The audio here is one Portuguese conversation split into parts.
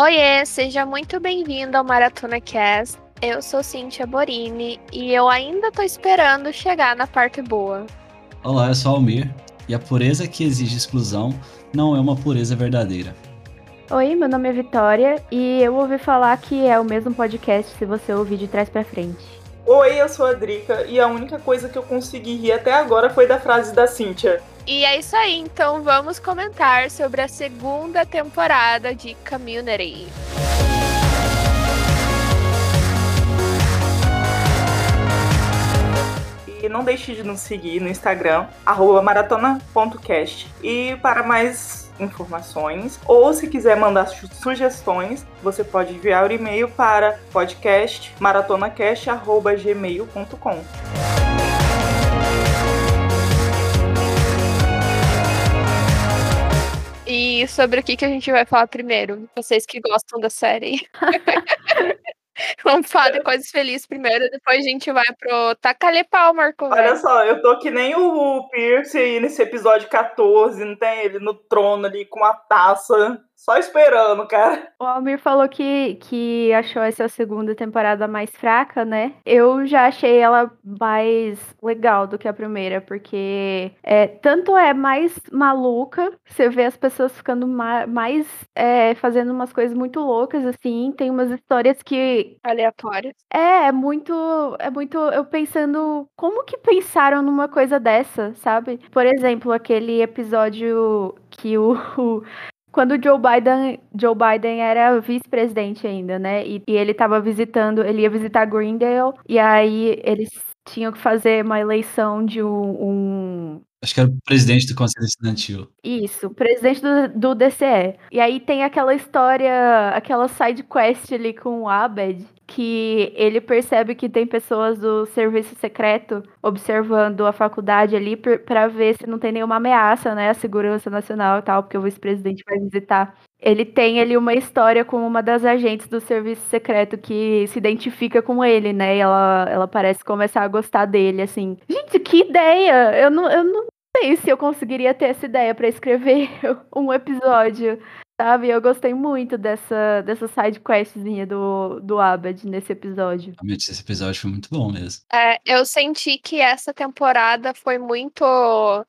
Oiê, seja muito bem-vindo ao Maratona Cast. Eu sou Cintia Borini e eu ainda tô esperando chegar na parte boa. Olá, eu sou Almir e a pureza que exige exclusão não é uma pureza verdadeira. Oi, meu nome é Vitória e eu ouvi falar que é o mesmo podcast se você ouvir de trás para frente. Oi, eu sou a Drica e a única coisa que eu consegui rir até agora foi da frase da Cíntia. E é isso aí, então vamos comentar sobre a segunda temporada de Community. E não deixe de nos seguir no Instagram, maratona.cast. E para mais informações, ou se quiser mandar sugestões, você pode enviar o e-mail para podcastmaratonacast.gmail.com. E sobre o que, que a gente vai falar primeiro? Vocês que gostam da série. Vamos falar de coisas felizes primeiro, depois a gente vai pro Tacalhe pau, Marco. Olha só, eu tô que nem o Pierce aí nesse episódio 14, não tem ele no trono ali com a taça só esperando, cara. O Almir falou que, que achou essa segunda temporada mais fraca, né? Eu já achei ela mais legal do que a primeira, porque é, tanto é mais maluca, você vê as pessoas ficando ma mais é, fazendo umas coisas muito loucas, assim. Tem umas histórias que. Aleatórias. É, é muito. É muito. Eu pensando. Como que pensaram numa coisa dessa, sabe? Por exemplo, aquele episódio que o, o quando o Joe Biden, Joe Biden era vice-presidente ainda, né? E, e ele estava visitando, ele ia visitar Greendale, e aí eles tinham que fazer uma eleição de um, um Acho que era o presidente do Conselho Estudantil. Isso, presidente do, do DCE. E aí tem aquela história, aquela side quest ali com o Abed, que ele percebe que tem pessoas do serviço secreto observando a faculdade ali para ver se não tem nenhuma ameaça, né, à segurança nacional e tal, porque o vice-presidente vai visitar. Ele tem ali uma história com uma das agentes do serviço secreto que se identifica com ele, né? E ela, ela parece começar a gostar dele, assim. Gente, que ideia! Eu não, eu não sei se eu conseguiria ter essa ideia para escrever um episódio Sabe, eu gostei muito dessa, dessa side questzinha do, do Abed nesse episódio. Realmente, esse episódio foi muito bom mesmo. É, eu senti que essa temporada foi muito.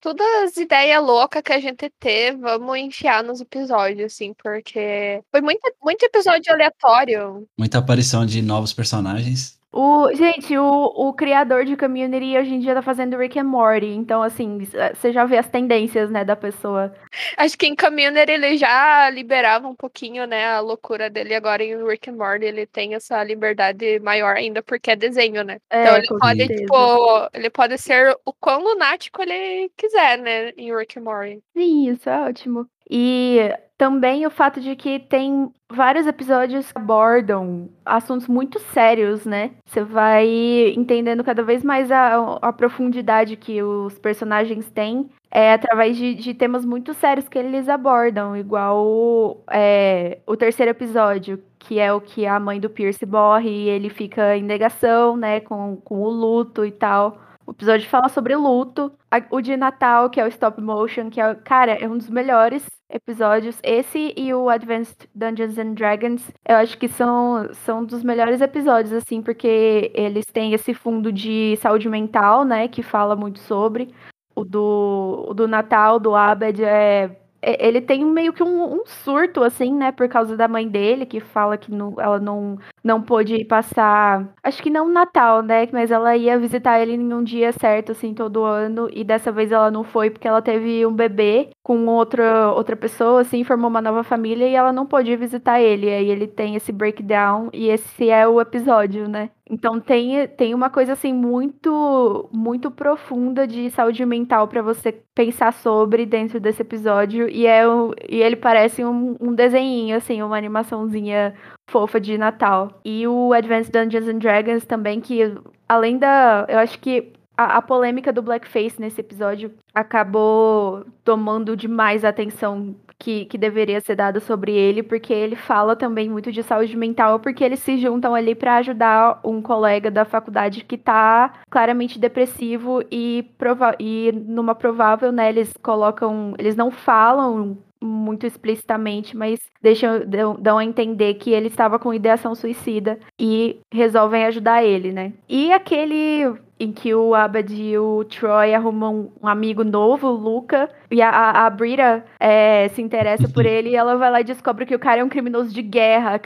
Todas as ideias loucas que a gente teve, vamos enfiar nos episódios, assim, porque foi muito, muito episódio aleatório. Muita aparição de novos personagens. O, gente, o, o criador de Community hoje em dia tá fazendo Rick and Morty, então assim, você já vê as tendências, né, da pessoa. Acho que em Community ele já liberava um pouquinho, né, a loucura dele, agora em Rick and Morty ele tem essa liberdade maior ainda, porque é desenho, né? É, então ele pode, certeza. tipo, ele pode ser o quão lunático ele quiser, né, em Rick and Morty. Sim, isso é ótimo. E também o fato de que tem vários episódios que abordam assuntos muito sérios, né? Você vai entendendo cada vez mais a, a profundidade que os personagens têm é através de, de, temas muito sérios que eles abordam, igual é, o terceiro episódio, que é o que a mãe do Pierce morre e ele fica em negação, né, com, com o luto e tal. O episódio fala sobre luto. O de Natal, que é o stop motion, que é, cara, é um dos melhores episódios. Esse e o Advanced Dungeons and Dragons, eu acho que são, são dos melhores episódios, assim, porque eles têm esse fundo de saúde mental, né, que fala muito sobre. O do, o do Natal, do Abed, é é, ele tem meio que um, um, surto, assim, né? Por causa da mãe dele, que fala que não, ela não, não pôde passar. Acho que não Natal, né? Mas ela ia visitar ele em um dia certo, assim, todo ano. E dessa vez ela não foi porque ela teve um bebê com outra, outra pessoa, assim, formou uma nova família e ela não pôde visitar ele. Aí ele tem esse breakdown e esse é o episódio, né? Então tem, tem uma coisa assim muito muito profunda de saúde mental para você pensar sobre dentro desse episódio e é e ele parece um, um desenho assim, uma animaçãozinha fofa de Natal. E o Advanced Dungeons and Dragons também que além da, eu acho que a, a polêmica do blackface nesse episódio acabou tomando demais atenção que, que deveria ser dada sobre ele, porque ele fala também muito de saúde mental, porque eles se juntam ali para ajudar um colega da faculdade que tá claramente depressivo e, prova e numa provável, né, eles colocam, eles não falam muito explicitamente, mas deixam dão a entender que ele estava com ideação suicida e resolvem ajudar ele, né? E aquele em que o Abed e o Troy arrumam um amigo novo, o Luca, e a, a Brita é, se interessa por ele e ela vai lá e descobre que o cara é um criminoso de guerra.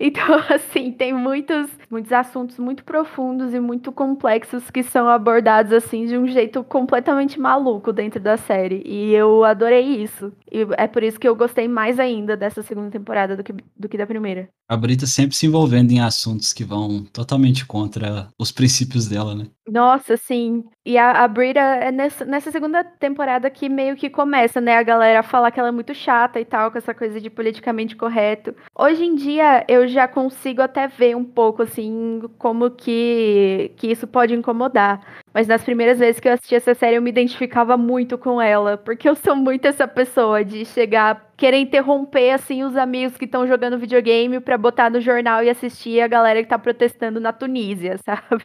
Então, assim, tem muitos, muitos assuntos muito profundos e muito complexos que são abordados, assim, de um jeito completamente maluco dentro da série. E eu adorei isso. E é por isso que eu gostei mais ainda dessa segunda temporada do que, do que da primeira. A Brita sempre se envolvendo em assuntos que vão totalmente contra os princípios dela, né? Nossa, sim. E a, a Brita é nessa, nessa segunda temporada que meio que começa, né? A galera falar que ela é muito chata e tal, com essa coisa de politicamente correto. Hoje em dia, eu já consigo até ver um pouco, assim, como que, que isso pode incomodar. Mas nas primeiras vezes que eu assisti essa série, eu me identificava muito com ela. Porque eu sou muito essa pessoa de chegar, querer interromper, assim, os amigos que estão jogando videogame para botar no jornal e assistir a galera que tá protestando na Tunísia, sabe?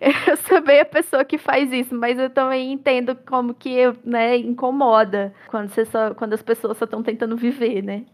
eu sou bem a pessoa que faz isso, mas eu também entendo como que, né, incomoda quando, você só, quando as pessoas só estão tentando viver, né?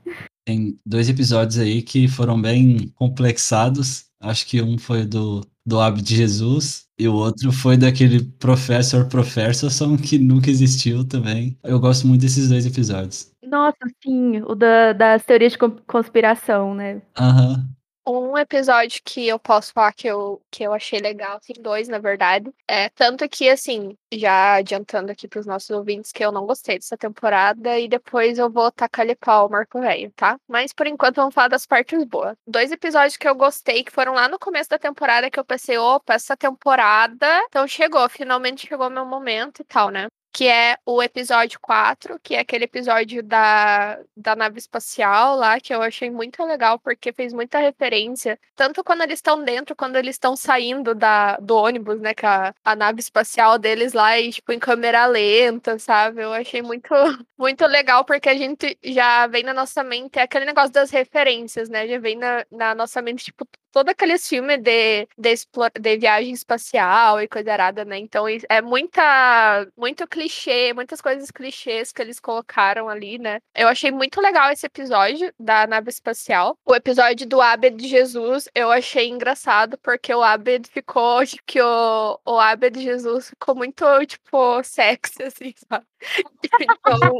Tem dois episódios aí que foram bem complexados. Acho que um foi do, do Abd de Jesus e o outro foi daquele Professor Professorson que nunca existiu também. Eu gosto muito desses dois episódios. Nossa, sim, o da, das teorias de conspiração, né? Aham. Uhum. Um episódio que eu posso falar que eu, que eu achei legal, assim, dois, na verdade. É, tanto que, assim, já adiantando aqui pros nossos ouvintes que eu não gostei dessa temporada e depois eu vou tacar-lhe pau Marco Velho, tá? Mas por enquanto vamos falar das partes boas. Dois episódios que eu gostei, que foram lá no começo da temporada, que eu pensei, opa, essa temporada, então chegou, finalmente chegou meu momento e tal, né? Que é o episódio 4, que é aquele episódio da, da nave espacial lá, que eu achei muito legal, porque fez muita referência, tanto quando eles estão dentro, quando eles estão saindo da, do ônibus, né, com a, a nave espacial deles lá, e, tipo, em câmera lenta, sabe? Eu achei muito, muito legal, porque a gente já vem na nossa mente, é aquele negócio das referências, né, já vem na, na nossa mente, tipo, todo aqueles filmes de, de, de viagem espacial e coisa arada, né? Então é muita, muito clichê, muitas coisas clichês que eles colocaram ali, né? Eu achei muito legal esse episódio da nave espacial. O episódio do Abed de Jesus eu achei engraçado, porque o Abed ficou, tipo, que o, o Abed de Jesus ficou muito, tipo, sexy, assim, sabe? Então...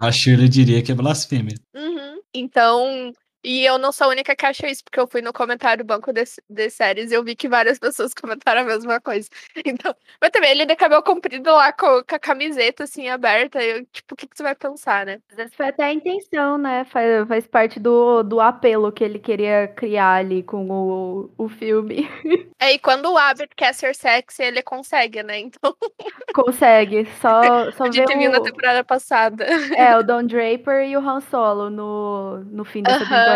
A Shirley diria que é blasfêmia. Uhum. Então, e eu não sou a única que acha isso, porque eu fui no comentário banco de, de séries e eu vi que várias pessoas comentaram a mesma coisa. Então, mas também ele de cabelo comprido lá com, com a camiseta assim aberta. Eu, tipo, o que, que você vai pensar, né? Às vezes foi até a intenção, né? Faz, faz parte do, do apelo que ele queria criar ali com o, o filme. É, e quando o Abbott quer ser sexy, ele consegue, né? Então. Consegue. Só, só ver. o... na temporada passada. É, o Don Draper e o Han Solo no, no fim dessa uh -huh. temporada.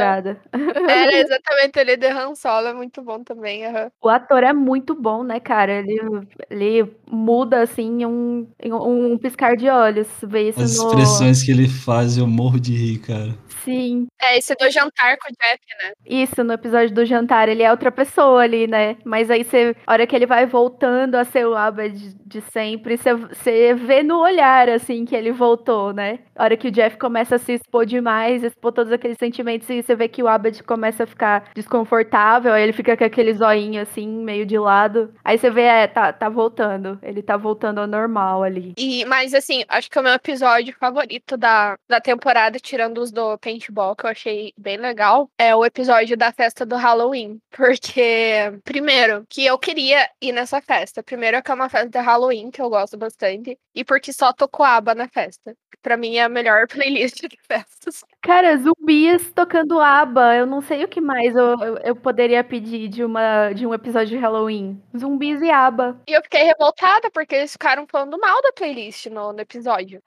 Era exatamente ele de Han Solo, é muito bom também. Uh -huh. O ator é muito bom, né, cara? Ele, ele muda assim um, um, um piscar de olhos. Vê isso As no... expressões que ele faz, eu morro de rir, cara. Sim. É, esse do jantar com o Jeff, né? Isso, no episódio do jantar, ele é outra pessoa ali, né? Mas aí você, a hora que ele vai voltando a ser o Abba de, de sempre, você, você vê no olhar, assim, que ele voltou, né? A hora que o Jeff começa a se expor demais, expor todos aqueles sentimentos, e você vê que o Abed começa a ficar desconfortável, aí ele fica com aquele zoinho, assim, meio de lado. Aí você vê, é, tá, tá voltando. Ele tá voltando ao normal ali. E, mas, assim, acho que é o meu episódio favorito da, da temporada, tirando os do paintball, que eu achei bem legal, é o episódio da festa do Halloween. Porque, primeiro, que eu queria ir nessa festa. Primeiro, é que é uma festa de Halloween, que eu gosto bastante. E porque só tocou aba na festa. Pra mim é a melhor playlist de festas. Cara, zumbis tocando aba. Eu não sei o que mais eu, eu, eu, poderia pedir de, uma, de um episódio de Halloween. Zumbis e aba. E eu fiquei revoltada porque eles ficaram falando mal da playlist no, no episódio.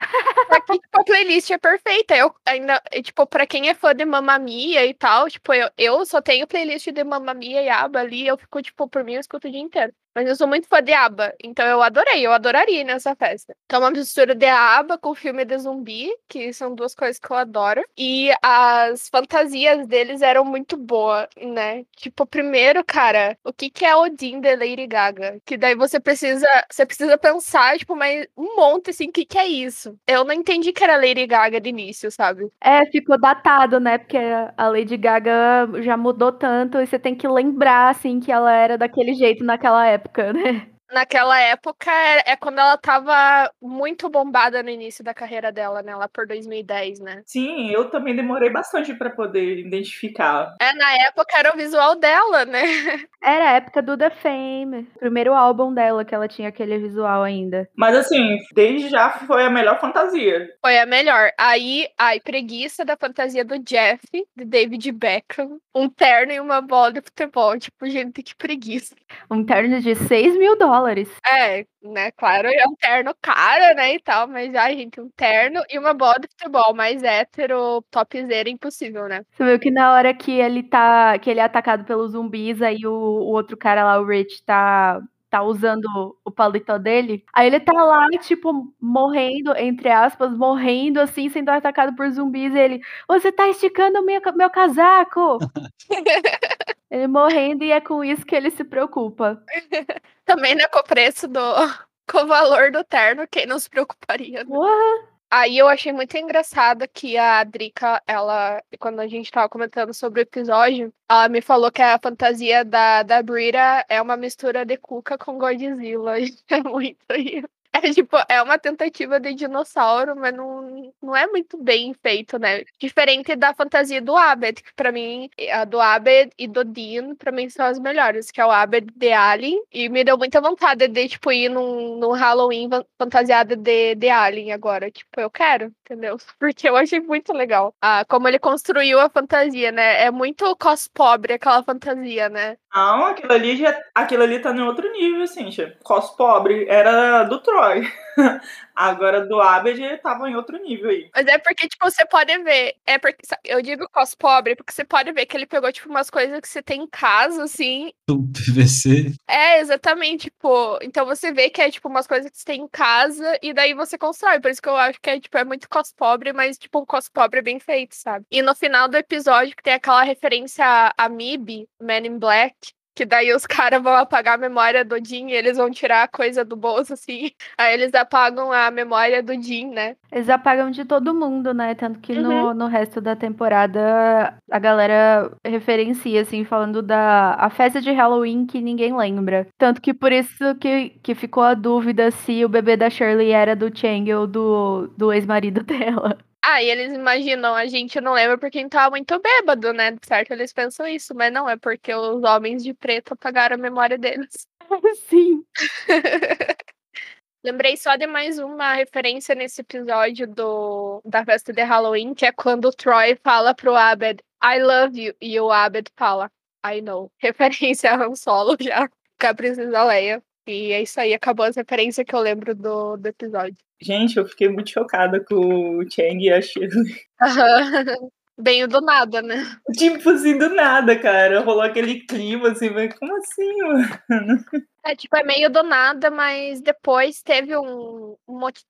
Porque tipo, a playlist é perfeita. Eu ainda, tipo, pra quem é fã de Mamma Mia e tal, tipo, eu, eu só tenho playlist de Mamma Mia e aba ali. Eu fico, tipo, por mim, eu escuto o dia inteiro. Mas eu sou muito fã de ABBA, então eu adorei, eu adoraria ir nessa festa. Então, uma mistura de ABBA com filme de zumbi, que são duas coisas que eu adoro. E as fantasias deles eram muito boas, né? Tipo, primeiro, cara, o que, que é Odin de Lady Gaga? Que daí você precisa, você precisa pensar, tipo, mas um monte assim, o que, que é isso? Eu não entendi que era Lady Gaga de início, sabe? É, ficou datado, né? Porque a Lady Gaga já mudou tanto e você tem que lembrar, assim, que ela era daquele jeito naquela época, né? Naquela época é, é, quando ela tava muito bombada no início da carreira dela, né? Lá por 2010, né? Sim, eu também demorei bastante para poder identificar. É, na época era o visual dela, né? Era a época do The Fame, primeiro álbum dela que ela tinha aquele visual ainda. Mas assim, desde já foi a melhor fantasia. Foi a melhor. Aí, ai, preguiça da fantasia do Jeff, de David Beckham, um terno e uma bola de futebol. Tipo, gente, que preguiça. Um terno de 6 mil dólares dólares. É, né? Claro, é um terno caro, né? E tal, mas ai, gente, um terno e uma bola de futebol mais hétero, topzera, impossível, né? Você viu que na hora que ele tá. que ele é atacado pelos zumbis, aí o, o outro cara lá, o Rich, tá tá usando o paletó dele. Aí ele tá lá, tipo, morrendo, entre aspas, morrendo, assim, sendo atacado por zumbis. E ele, você tá esticando meu, meu casaco! ele morrendo e é com isso que ele se preocupa. Também, né, com o preço do. com o valor do terno, quem não se preocuparia? Né? Aí eu achei muito engraçado que a Drica, ela, quando a gente tava comentando sobre o episódio, ela me falou que a fantasia da, da Brita é uma mistura de Cuca com Godzilla. É muito é tipo, é uma tentativa de dinossauro, mas não, não é muito bem feito, né? Diferente da fantasia do Abed, que pra mim, a do Abed e do Dean, pra mim são as melhores, que é o Abed de Alien. E me deu muita vontade de, tipo, ir num, num Halloween fantasiada de, de Alien agora. Tipo, eu quero, entendeu? Porque eu achei muito legal. Ah, como ele construiu a fantasia, né? É muito cos pobre aquela fantasia, né? Não, aquilo ali, já, aquilo ali tá em outro nível, assim, cos pobre. Era do Troy. Agora do Abed tava em outro nível aí. Mas é porque, tipo, você pode ver. É porque eu digo cos pobre, porque você pode ver que ele pegou, tipo, umas coisas que você tem em casa, assim. Do PVC. É, exatamente, tipo. Então você vê que é, tipo, umas coisas que você tem em casa e daí você constrói. Por isso que eu acho que é, tipo, é muito cos pobre, mas, tipo, um cos pobre bem feito, sabe? E no final do episódio, que tem aquela referência a MIB, Man in Black, que daí os caras vão apagar a memória do Jim e eles vão tirar a coisa do bolso, assim. Aí eles apagam a memória do Jim, né? Eles apagam de todo mundo, né? Tanto que uhum. no, no resto da temporada a galera referencia, assim, falando da a festa de Halloween que ninguém lembra. Tanto que por isso que, que ficou a dúvida se o bebê da Shirley era do Chang ou do, do ex-marido dela. Ah, e eles imaginam, a gente não lembra porque a gente tava muito bêbado, né? Certo, eles pensam isso, mas não, é porque os homens de preto apagaram a memória deles. Sim. Lembrei só de mais uma referência nesse episódio do, da festa de Halloween, que é quando o Troy fala pro Abed, I love you, e o Abed fala, I know. Referência a Han Solo já, com a Princesa Leia. E é isso aí, acabou as referências que eu lembro do, do episódio. Gente, eu fiquei muito chocada com o Chang e a Shirley. Bem do nada, né? Tipo assim, do nada, cara. Rolou aquele clima assim, mas como assim, mano? É, tipo, é meio do nada, mas depois teve um,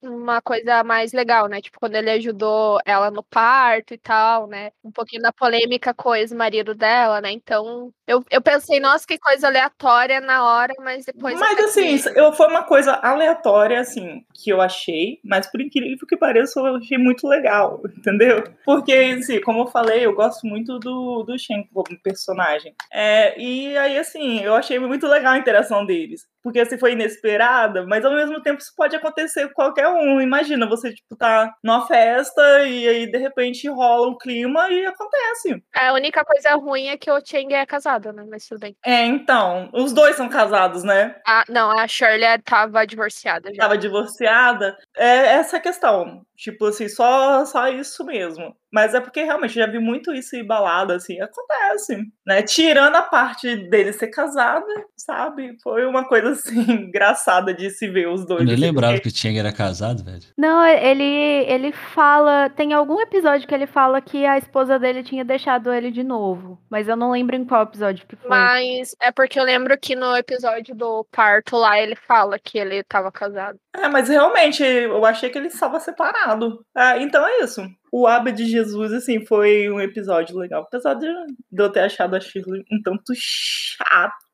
uma coisa mais legal, né? Tipo, quando ele ajudou ela no parto e tal, né? Um pouquinho da polêmica com o ex-marido dela, né? Então, eu, eu pensei, nossa, que coisa aleatória na hora, mas depois. Mas assim, eu, foi uma coisa aleatória, assim, que eu achei, mas por incrível que pareça, eu achei muito legal, entendeu? Porque, assim, como eu falei, eu gosto muito do, do Shen como personagem. É, e aí, assim, eu achei muito legal a interação dele deles. Porque se foi inesperada, mas ao mesmo tempo isso pode acontecer com qualquer um. Imagina você, tipo, tá numa festa e aí de repente rola um clima e acontece. A única coisa ruim é que o Cheng é casado, né? Mas tudo bem. É, então. Os dois são casados, né? Ah, não, a Shirley tava divorciada já. Tava divorciada. é essa questão. Tipo assim, só, só isso mesmo. Mas é porque realmente já vi muito isso em balada, assim, acontece, né? Tirando a parte dele ser casado, sabe? Foi uma coisa, assim, engraçada de se ver os dois. Eu nem assim, lembrava porque... que o Chang era casado, velho. Não, ele, ele fala. Tem algum episódio que ele fala que a esposa dele tinha deixado ele de novo. Mas eu não lembro em qual episódio que foi. Mas é porque eu lembro que no episódio do parto lá ele fala que ele estava casado. É, mas realmente eu achei que ele estava separado. Ah, então é isso. O Abba de Jesus, assim, foi um episódio legal. Apesar de, de eu ter achado a Shirley um tanto chata.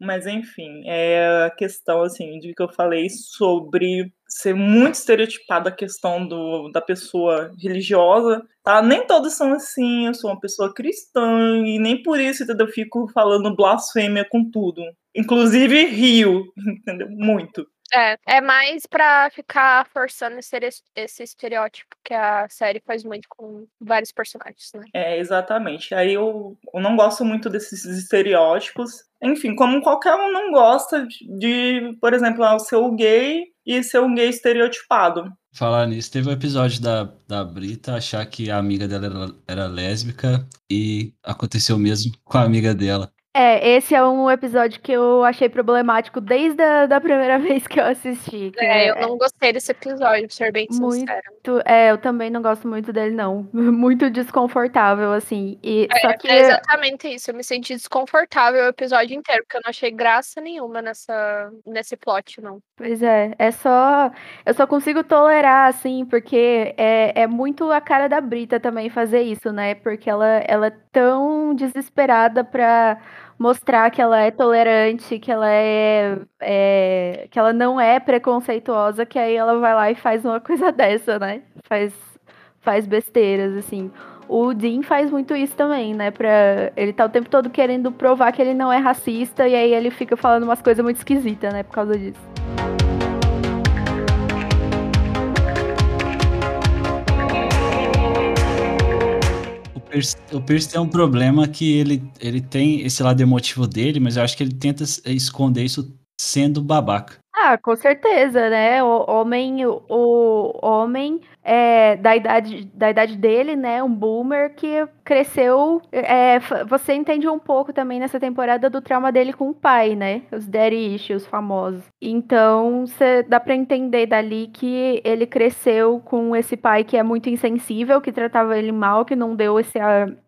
Mas enfim, é a questão, assim, de que eu falei sobre ser muito estereotipado a questão do, da pessoa religiosa, tá? Nem todos são assim, eu sou uma pessoa cristã e nem por isso, entendeu? Eu fico falando blasfêmia com tudo. Inclusive rio, entendeu? Muito. É, é mais pra ficar forçando esse, esse estereótipo que a série faz muito com vários personagens, né? É, exatamente. Aí eu, eu não gosto muito desses estereótipos. Enfim, como qualquer um não gosta de, por exemplo, ah, ser o gay e ser um gay estereotipado. Falar nisso, teve um episódio da, da Brita achar que a amiga dela era, era lésbica e aconteceu mesmo com a amiga dela. É, esse é um episódio que eu achei problemático desde a da primeira vez que eu assisti. que É, eu não gostei desse episódio, pra ser bem muito- é, eu também não gosto muito dele, não. Muito desconfortável, assim. E, só que. É exatamente isso. Eu me senti desconfortável o episódio inteiro, porque eu não achei graça nenhuma nessa, nesse plot, não. Pois é, é só. Eu só consigo tolerar, assim, porque é, é muito a cara da Brita também fazer isso, né? Porque ela, ela é tão desesperada pra mostrar que ela é tolerante, que ela é, é, que ela não é preconceituosa, que aí ela vai lá e faz uma coisa dessa, né? Faz, faz besteiras, assim. O Dean faz muito isso também, né? Pra, ele tá o tempo todo querendo provar que ele não é racista, e aí ele fica falando umas coisas muito esquisitas, né? Por causa disso. Pierce, o Pierce tem um problema que ele, ele tem esse lado emotivo dele, mas eu acho que ele tenta esconder isso sendo babaca. Ah, com certeza, né? O homem, o, homem é, da, idade, da idade dele, né? Um boomer que cresceu. é, você entende um pouco também nessa temporada do trauma dele com o pai, né? Os daddy issues famosos. Então, cê, dá pra entender dali que ele cresceu com esse pai que é muito insensível, que tratava ele mal, que não deu esse,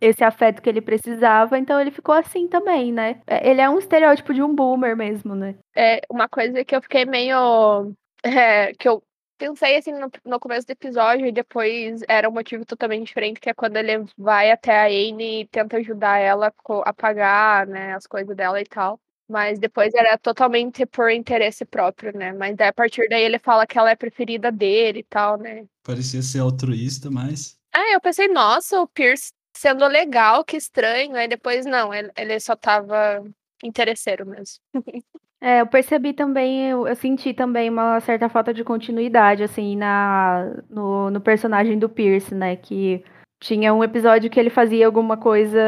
esse afeto que ele precisava. Então, ele ficou assim também, né? É, Ele é um estereótipo de um boomer mesmo, né? É uma coisa que eu fiquei meio. é, que eu pensei assim no, no começo do episódio e depois era um motivo totalmente diferente, que é quando ele vai até a Anne e tenta ajudar ela a pagar, né, as coisas dela e tal. Mas depois era totalmente por interesse próprio, né? Mas daí, a partir daí ele fala que ela é a preferida dele e tal, né? Parecia ser altruísta, mas. Ah, eu pensei, nossa, o Pierce sendo legal, que estranho. Aí depois, não, ele, ele só tava interesseiro mesmo. É, eu percebi também, eu, eu senti também uma certa falta de continuidade, assim, na, no, no personagem do Pierce, né? Que tinha um episódio que ele fazia alguma coisa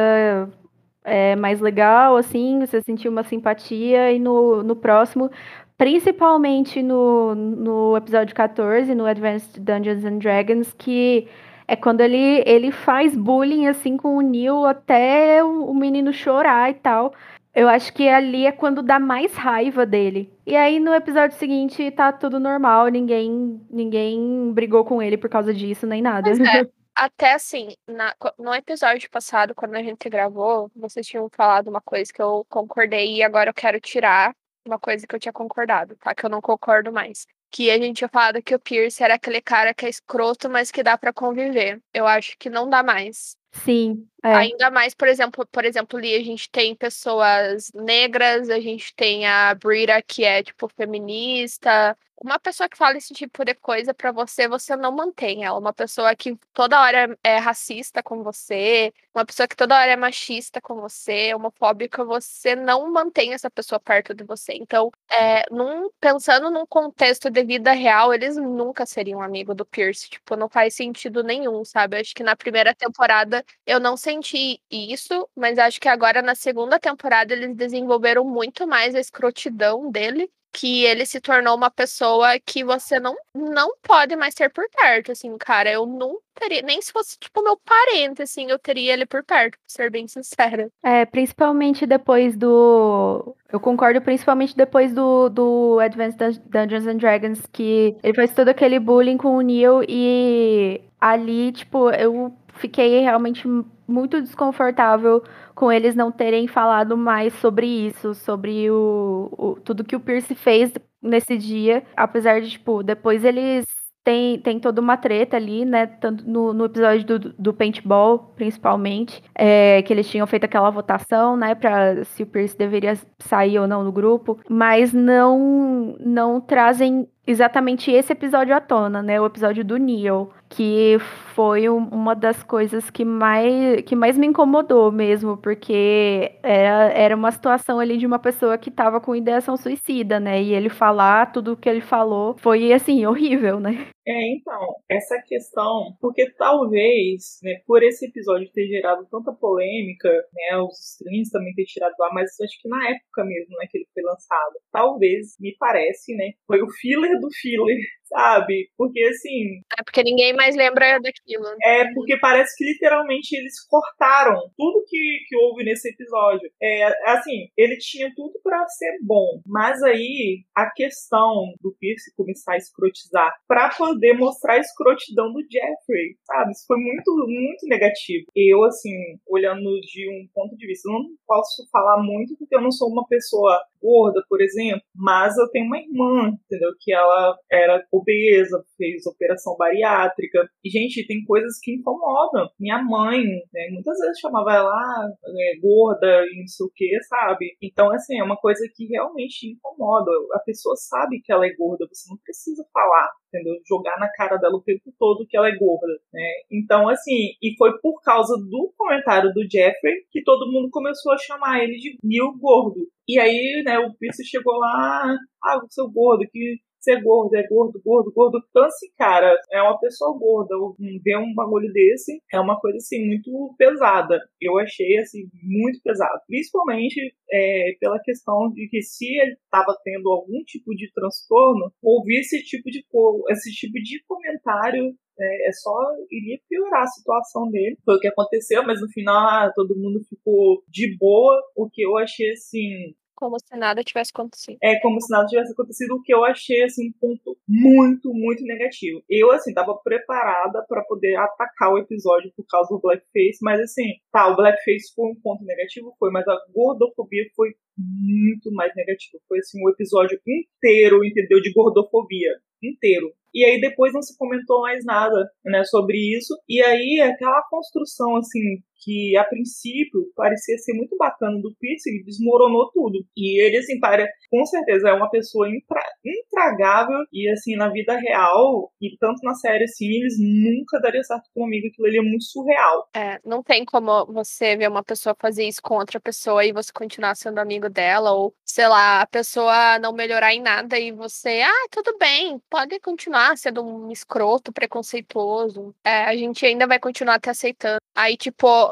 é, mais legal, assim, você sentia uma simpatia, e no, no próximo, principalmente no, no episódio 14, no Advanced Dungeons and Dragons, que é quando ele, ele faz bullying, assim, com o Neil até o, o menino chorar e tal. Eu acho que ali é quando dá mais raiva dele. E aí no episódio seguinte tá tudo normal, ninguém ninguém brigou com ele por causa disso, nem nada. É. Até assim, na- no episódio passado, quando a gente gravou, vocês tinham falado uma coisa que eu concordei e agora eu quero tirar uma coisa que eu tinha concordado, tá? Que eu não concordo mais. Que a gente tinha falado que o Pierce era aquele cara que é escroto, mas que dá pra conviver. Eu acho que não dá mais. Sim, é. Ainda mais, por exemplo, por exemplo, ali a gente tem pessoas negras, a gente tem a Brita que é tipo feminista. Uma pessoa que fala esse tipo de coisa pra você, você não mantém ela. Uma pessoa que toda hora é racista com você, uma pessoa que toda hora é machista com você, homofóbica, você não mantém essa pessoa perto de você. Então, é, num- pensando num contexto de vida real, eles nunca seriam amigo do Pierce. Tipo, não faz sentido nenhum, sabe? Acho que na primeira temporada eu não senti isso, mas acho que agora na segunda temporada eles desenvolveram muito mais a escrotidão dele. que ele se tornou uma pessoa que você não, não pode mais ter por perto, assim, cara. Eu não teria, nem se fosse, tipo, meu parente, assim, eu teria ele por perto, pra ser bem sincera. É, principalmente depois do. Eu concordo, principalmente depois do, do Advanced Dungeons and Dragons, que ele faz todo aquele bullying com o Neil e ali, tipo, eu fiquei realmente muito desconfortável com eles não terem falado mais sobre isso, sobre o, o tudo que o Pierce fez nesse dia, apesar de, tipo, depois eles tem, tem toda uma treta ali, né? Tanto no, no episódio do, do paintball, principalmente, é, que eles tinham feito aquela votação, né? Pra se o Pierce deveria sair ou não do grupo, mas não, não trazem exatamente esse episódio à tona, né? O episódio do Neil, que foi uma das coisas que mais, que mais me incomodou mesmo, porque era, era uma situação ali de uma pessoa que estava com ideação suicida, né? E ele falar tudo o que ele falou foi, assim, horrível, né? É, então, essa questão, porque talvez, né, por esse episódio ter gerado tanta polêmica, né, os streams também ter tirado lá, mas acho que na época mesmo, né, que ele foi lançado, talvez, me parece, né, foi o filler do filler sabe? Porque assim. É porque ninguém mais lembra daquilo. É porque parece que literalmente eles cortaram tudo que, que houve nesse episódio. É assim, ele tinha tudo para ser bom, mas aí a questão do Pierce começar a escrotizar para poder mostrar a escrotidão do Jeffrey, sabe? Isso foi muito, muito negativo. Eu, assim, olhando de um ponto de vista, não posso falar muito porque eu não sou uma pessoa gorda, por exemplo, mas eu tenho uma irmã, entendeu? Que ela era obesa, fez operação bariátrica. E, gente, tem coisas que incomodam. Minha mãe, né, muitas vezes chamava ela ah, é, gorda e não sei o que, sabe? Então, assim, é uma coisa que realmente incomoda. A pessoa sabe que ela é gorda, você não precisa falar, entendeu? Jogar na cara dela o tempo todo que ela é gorda, né? Então, assim, e foi por causa do comentário do Jeffrey que todo mundo começou a chamar ele de Neil Gordo. E aí, né, o Pierce chegou lá, ah, o seu gordo, que ser gordo, é gordo, gordo, gordo. Então, assim, cara, é uma pessoa gorda. Ver um bagulho desse é uma coisa, assim, muito pesada. Eu achei, assim, muito pesado. Principalmente é, pela questão de que se ele estava tendo algum tipo de transtorno, ouvir esse tipo de, esse tipo de comentário é, é, só iria piorar a situação dele. Foi o que aconteceu, mas no final ah, todo mundo ficou de boa, o que eu achei assim como se nada tivesse acontecido. É, como se nada tivesse acontecido, o que eu achei, assim, um ponto muito, muito negativo. Eu, assim, tava preparada para poder atacar o episódio por causa do blackface, mas, assim, tá, o blackface foi um ponto negativo, foi, mas a gordofobia foi muito mais negativo. Foi, assim, um episódio inteiro, entendeu, de gordofobia. Inteiro. E aí depois não se comentou mais nada, né, sobre isso. E aí aquela construção, assim, que a princípio parecia ser muito bacana do Pierce, ele desmoronou tudo. E ele, assim, para, com certeza é uma pessoa intra, intragável e, assim, na vida real, e tanto na série, assim, eles nunca daria certo com amigo, aquilo ali é muito surreal. É, não tem como você ver uma pessoa fazer isso com outra pessoa e você continuar sendo amigo dela, ou, sei lá, a pessoa não melhorar em nada e você, ah, tudo bem, pode continuar sendo um escroto, preconceituoso. É, a gente ainda vai continuar te aceitando. Aí, tipo,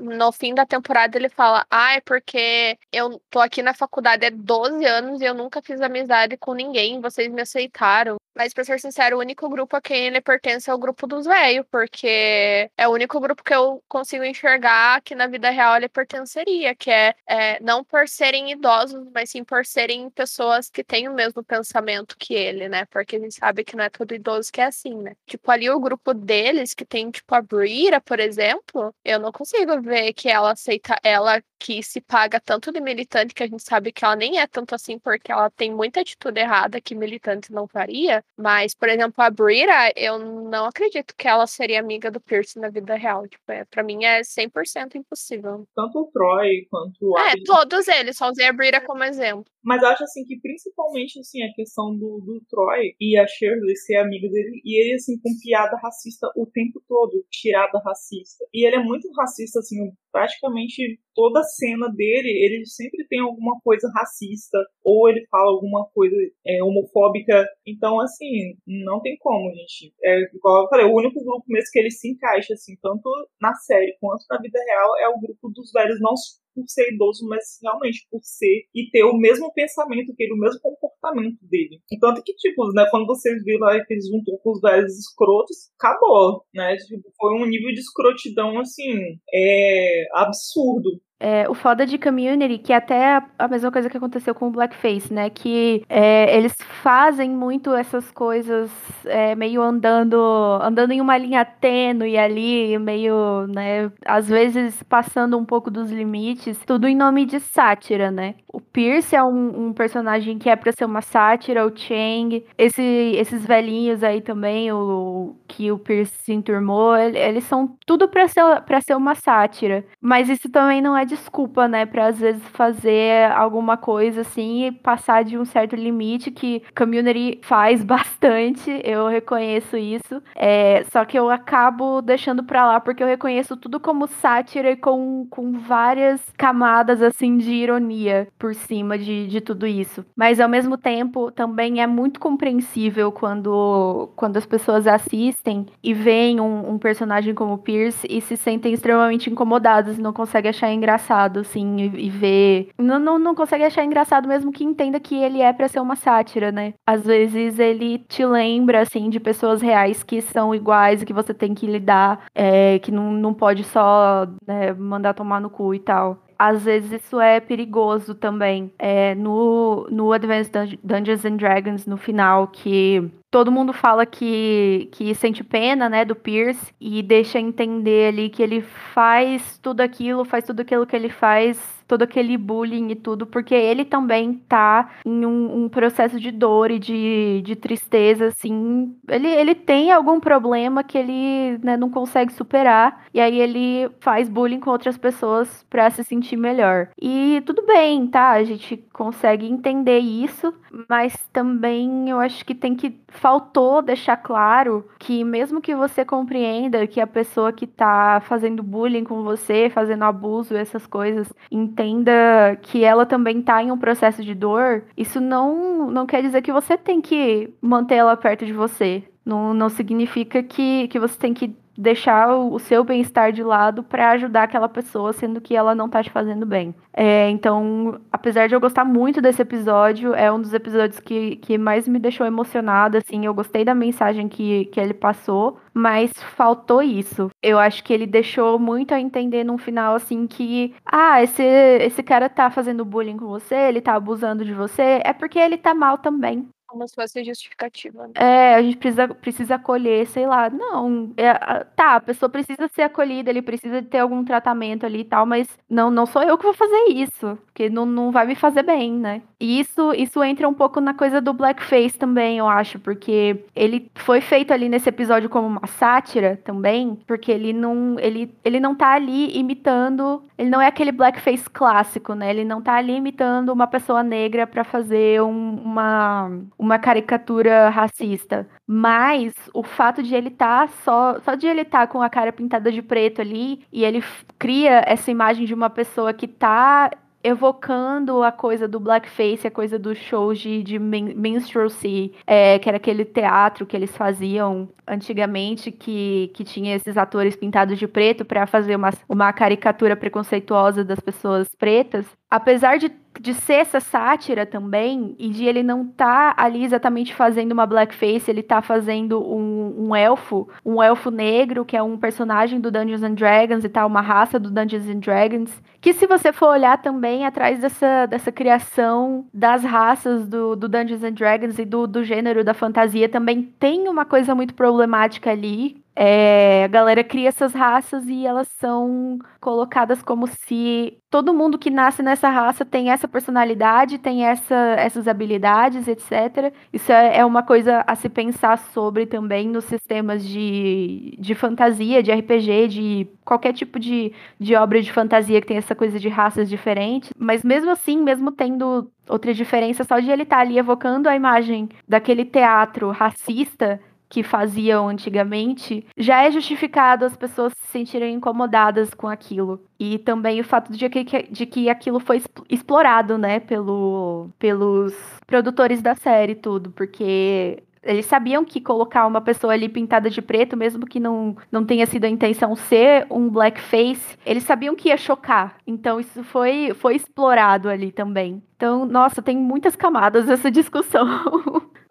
no fim da temporada ele fala: Ah, é porque eu tô aqui na faculdade há 12 anos e eu nunca fiz amizade com ninguém, vocês me aceitaram. Mas, pra ser sincero, o único grupo a quem ele pertence é o grupo dos velhos, porque é o único grupo que eu consigo enxergar que na vida real ele pertenceria, que é, é não por serem idosos, mas sim por serem pessoas que têm o mesmo pensamento que ele, né? Porque a gente sabe que não é todo idoso que é assim, né? Tipo, ali o grupo deles, que tem, tipo, a Brira, por exemplo, eu não consigo ver que ela aceita ela que se paga tanto de militante, que a gente sabe que ela nem é tanto assim, porque ela tem muita atitude errada que militante não faria. Mas, por exemplo, a Brita, eu não acredito que ela seria amiga do Pierce na vida real. Tipo, é, pra mim é 100% impossível. Tanto o Troy quanto o É, todos eles, só usei a Brita como exemplo. Mas eu acho assim que principalmente assim a questão do, do Troy e a Shirley ser amiga dele e ele assim com piada racista o tempo todo, tirada racista. E ele é muito racista assim, praticamente toda a cena dele, ele sempre tem alguma coisa racista ou ele fala alguma coisa é, homofóbica. Então assim, não tem como, gente. É igual eu falei, o único grupo mesmo que ele se encaixa assim, tanto na série quanto na vida real é o grupo dos velhos não por ser idoso, mas realmente por ser e ter o mesmo pensamento que ele, o mesmo comportamento dele. Enquanto que, tipo, né, quando vocês viram lá que eles juntou com os velhos escrotos, acabou, né? Tipo, foi um nível de escrotidão, assim, é absurdo. É, o foda de Community, que até a mesma coisa que aconteceu com o Blackface, né? Que é, eles fazem muito essas coisas é, meio andando andando em uma linha tênue ali, meio, né? Às vezes passando um pouco dos limites, tudo em nome de sátira, né? O Pierce é um, um personagem que é pra ser uma sátira, o Chang, esse, esses velhinhos aí também, o que o Pierce se enturmou, eles são tudo pra ser, pra ser uma sátira. Mas isso também não é desculpa, né, para às vezes fazer alguma coisa assim e passar de um certo limite que community faz bastante, eu reconheço isso. É, só que eu acabo deixando para lá porque eu reconheço tudo como sátira e com, com várias camadas assim de ironia por cima de, de tudo isso. Mas ao mesmo tempo também é muito compreensível quando, quando as pessoas assistem e veem um, um personagem como Pierce e se sentem extremamente incomodadas e não conseguem achar engraçado assim, e, e ver. Não, não, não consegue achar engraçado mesmo que entenda que ele é para ser uma sátira, né? Às vezes ele te lembra, assim, de pessoas reais que são iguais e que você tem que lidar, é, que não, não pode só né, mandar tomar no cu e tal às vezes isso é perigoso também. É, no, no Advanced Dungeons and Dragons, no final, que todo mundo fala que, que sente pena, né, do Pierce e deixa entender ali que ele faz tudo aquilo, faz tudo aquilo que ele faz todo aquele bullying e tudo, porque ele também tá em um, um processo de dor e de, de tristeza, assim. Ele, ele tem algum problema que ele né, não consegue superar, e aí ele faz bullying com outras pessoas para se sentir melhor. E tudo bem, tá? A gente consegue entender isso, mas também eu acho que tem que faltou deixar claro que mesmo que você compreenda que a pessoa que tá fazendo bullying com você, fazendo abuso, essas coisas, entenda que ela também tá em um processo de dor, isso não, não quer dizer que você tem que manter ela perto de você. Não, não significa que, que você tem que deixar o, seu bem-estar de lado para ajudar aquela pessoa, sendo que ela não tá te fazendo bem. É, então, apesar de eu gostar muito desse episódio, é um dos episódios que, que mais me deixou emocionada, assim, eu gostei da mensagem que, que ele passou, mas faltou isso. Eu acho que ele deixou muito a entender no final, assim, que, ah, esse, esse cara tá fazendo bullying com você, ele tá abusando de você, é porque ele tá mal também como se fosse justificativa. Né? É, a gente precisa, precisa acolher, sei lá. Não, é, tá, a pessoa precisa ser acolhida, ele precisa ter algum tratamento ali e tal, mas não, não sou eu que vou fazer isso, porque não, não vai me fazer bem, né? E isso, isso entra um pouco na coisa do blackface também, eu acho, porque ele foi feito ali nesse episódio como uma sátira também, porque ele não, ele, ele não tá ali imitando, ele não é aquele blackface clássico, né? Ele não tá ali imitando uma pessoa negra para fazer um, uma uma caricatura racista. Mas o fato de ele estar tá só. Só de ele estar tá com a cara pintada de preto ali e ele cria essa imagem de uma pessoa que tá evocando a coisa do blackface, a coisa dos shows de, de minstrelsy, é, que era aquele teatro que eles faziam antigamente, que, que tinha esses atores pintados de preto para fazer uma, uma caricatura preconceituosa das pessoas pretas. Apesar de de ser essa sátira também, e de ele não estar tá ali exatamente fazendo uma blackface, ele tá fazendo um, um, elfo, um elfo negro, que é um personagem do Dungeons and Dragons e tal, uma raça do Dungeons and Dragons, que se você for olhar também atrás dessa, dessa criação das raças do, do Dungeons and Dragons e do, do gênero da fantasia, também tem uma coisa muito problemática ali, é, a galera cria essas raças e elas são colocadas como se todo mundo que nasce nessa raça tem essa personalidade, tem essa, essas habilidades, etc. Isso é, é uma coisa a se pensar sobre também nos sistemas de, de fantasia, de RPG, de qualquer tipo de, de obra de fantasia que tem essa coisa de raças diferentes. Mas mesmo assim, mesmo tendo outra diferença, só de ele estar tá ali evocando a imagem daquele teatro racista que faziam antigamente, já é justificado as pessoas se sentirem incomodadas com aquilo. E também o fato de que, de que aquilo foi explorado, né, pelo, pelos produtores da série tudo, porque Eles sabiam que colocar uma pessoa ali pintada de preto, mesmo que não, não tenha sido a intenção ser um blackface, eles sabiam que ia chocar. Então isso foi, foi explorado ali também. Então, nossa, tem muitas camadas essa discussão.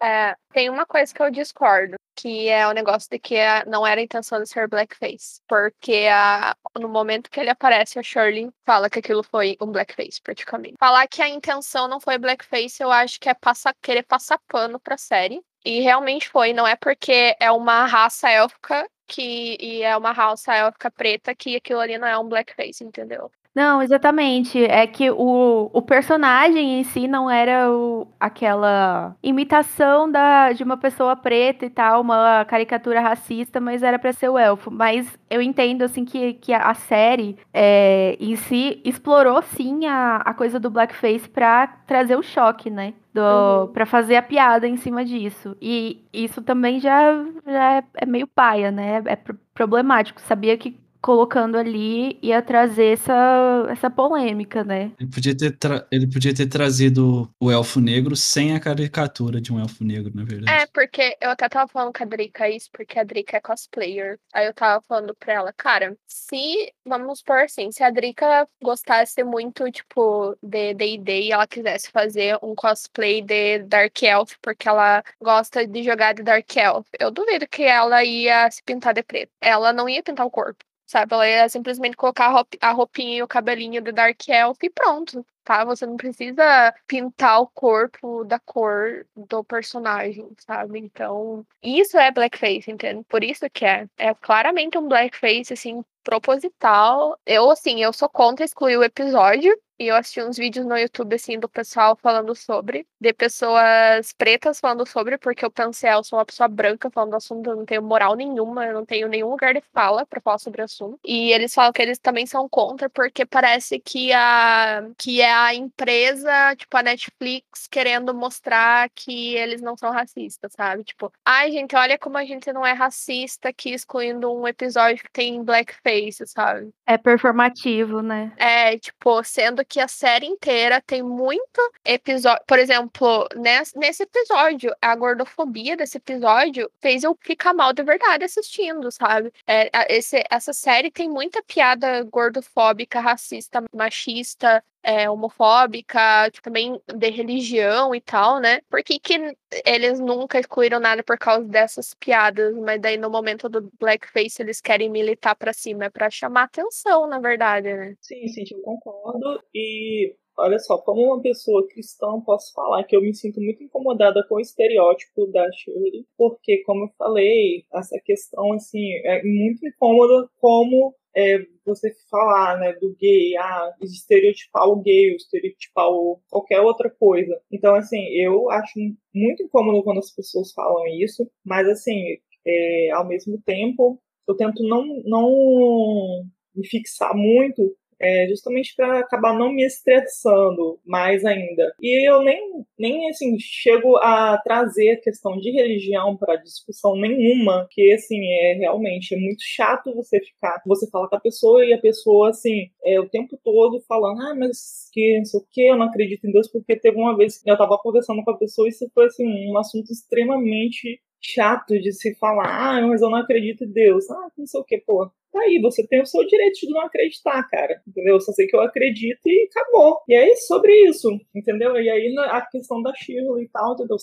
É, tem uma coisa que eu discordo, que é o negócio de que não era a intenção de ser blackface. Porque a, no momento que ele aparece, a Shirley fala que aquilo foi um blackface, praticamente. Falar que a intenção não foi blackface, eu acho que é passar, querer passar pano pra série. E realmente foi, não é porque é uma raça élfica que e é uma raça élfica preta que aquilo ali não é um blackface, entendeu? Não, exatamente. É que o, o personagem em si não era o, aquela imitação da, de uma pessoa preta e tal, uma caricatura racista, mas era para ser o elfo. Mas eu entendo, assim, que, que a série é, em si explorou, sim, a, a coisa do blackface pra trazer o choque, né? Do, uhum. para fazer a piada em cima disso. E isso também já, já é, é meio paia, né? É problemático. Sabia que colocando ali ia trazer essa, essa polêmica, né? Ele podia, ter ele podia ter trazido o elfo negro sem a caricatura de um elfo negro, na verdade. É, porque eu até tava falando com a Drica isso, porque a Drica é cosplayer. Aí eu tava falando pra ela, cara, se, vamos por assim, se a Drica gostasse muito, tipo, de D&D e ela quisesse fazer um cosplay de Dark Elf, porque ela gosta de jogar de Dark Elf, eu duvido que ela ia se pintar de preto. Ela não ia pintar o corpo sabe? Ela ia simplesmente colocar a roupinha e o cabelinho do Dark Elf e pronto, tá? Você não precisa pintar o corpo da cor do personagem, sabe? Então, isso é blackface, entende? Por isso que é. É claramente um blackface, assim, proposital. Eu, assim, eu sou contra excluir o episódio, e eu assisti uns vídeos no YouTube, assim, do pessoal falando sobre, de pessoas pretas falando sobre, porque eu pensei, ah, eu sou uma pessoa branca falando do assunto, eu não tenho moral nenhuma, eu não tenho nenhum lugar de fala para falar sobre o assunto. E eles falam que eles também são contra, porque parece que a, que é a empresa, tipo, a Netflix, querendo mostrar que eles não são racistas, sabe? Tipo, ai, gente, olha como a gente não é racista aqui, excluindo um episódio que tem blackface, sabe? É performativo, né? É, tipo, sendo que a série inteira tem muito episódio. Por exemplo, nesse, episódio, a gordofobia desse episódio fez eu ficar mal de verdade assistindo, sabe? É, esse, essa série tem muita piada gordofóbica, racista, machista, é, homofóbica, também de religião e tal, né? Por que, que eles nunca excluíram nada por causa dessas piadas, mas daí no momento do blackface eles querem militar pra cima? É pra chamar atenção, na verdade, né? Sim, sim, eu concordo. E olha só, como uma pessoa cristã, posso falar que eu me sinto muito incomodada com o estereótipo da Shirley, porque, como eu falei, essa questão, assim, é muito incômoda como é, você falar, né, do gay, ah, estereotipar o gay, estereotipar o, qualquer outra coisa. Então, assim, eu acho muito incômodo quando as pessoas falam isso, mas, assim, é, ao mesmo tempo, eu tento não, não me fixar muito é, justamente para acabar não me estressando mais ainda. E eu nem, nem assim, chego a trazer a questão de religião para discussão nenhuma, que assim, é realmente é muito chato você ficar, você fala com a pessoa e a pessoa assim, é o tempo todo falando, ah, mas que não sei o que, eu não acredito em Deus, porque teve uma vez que eu tava conversando com a pessoa e isso foi assim, um assunto extremamente chato de se falar, ah, mas eu não acredito em Deus. Ah, não sei o que, pô. Tá aí, você tem o seu direito de não acreditar, cara. Entendeu? Eu só sei que eu acredito e acabou. E é sobre isso, entendeu? E aí a questão da Shirley e tal, entendeu?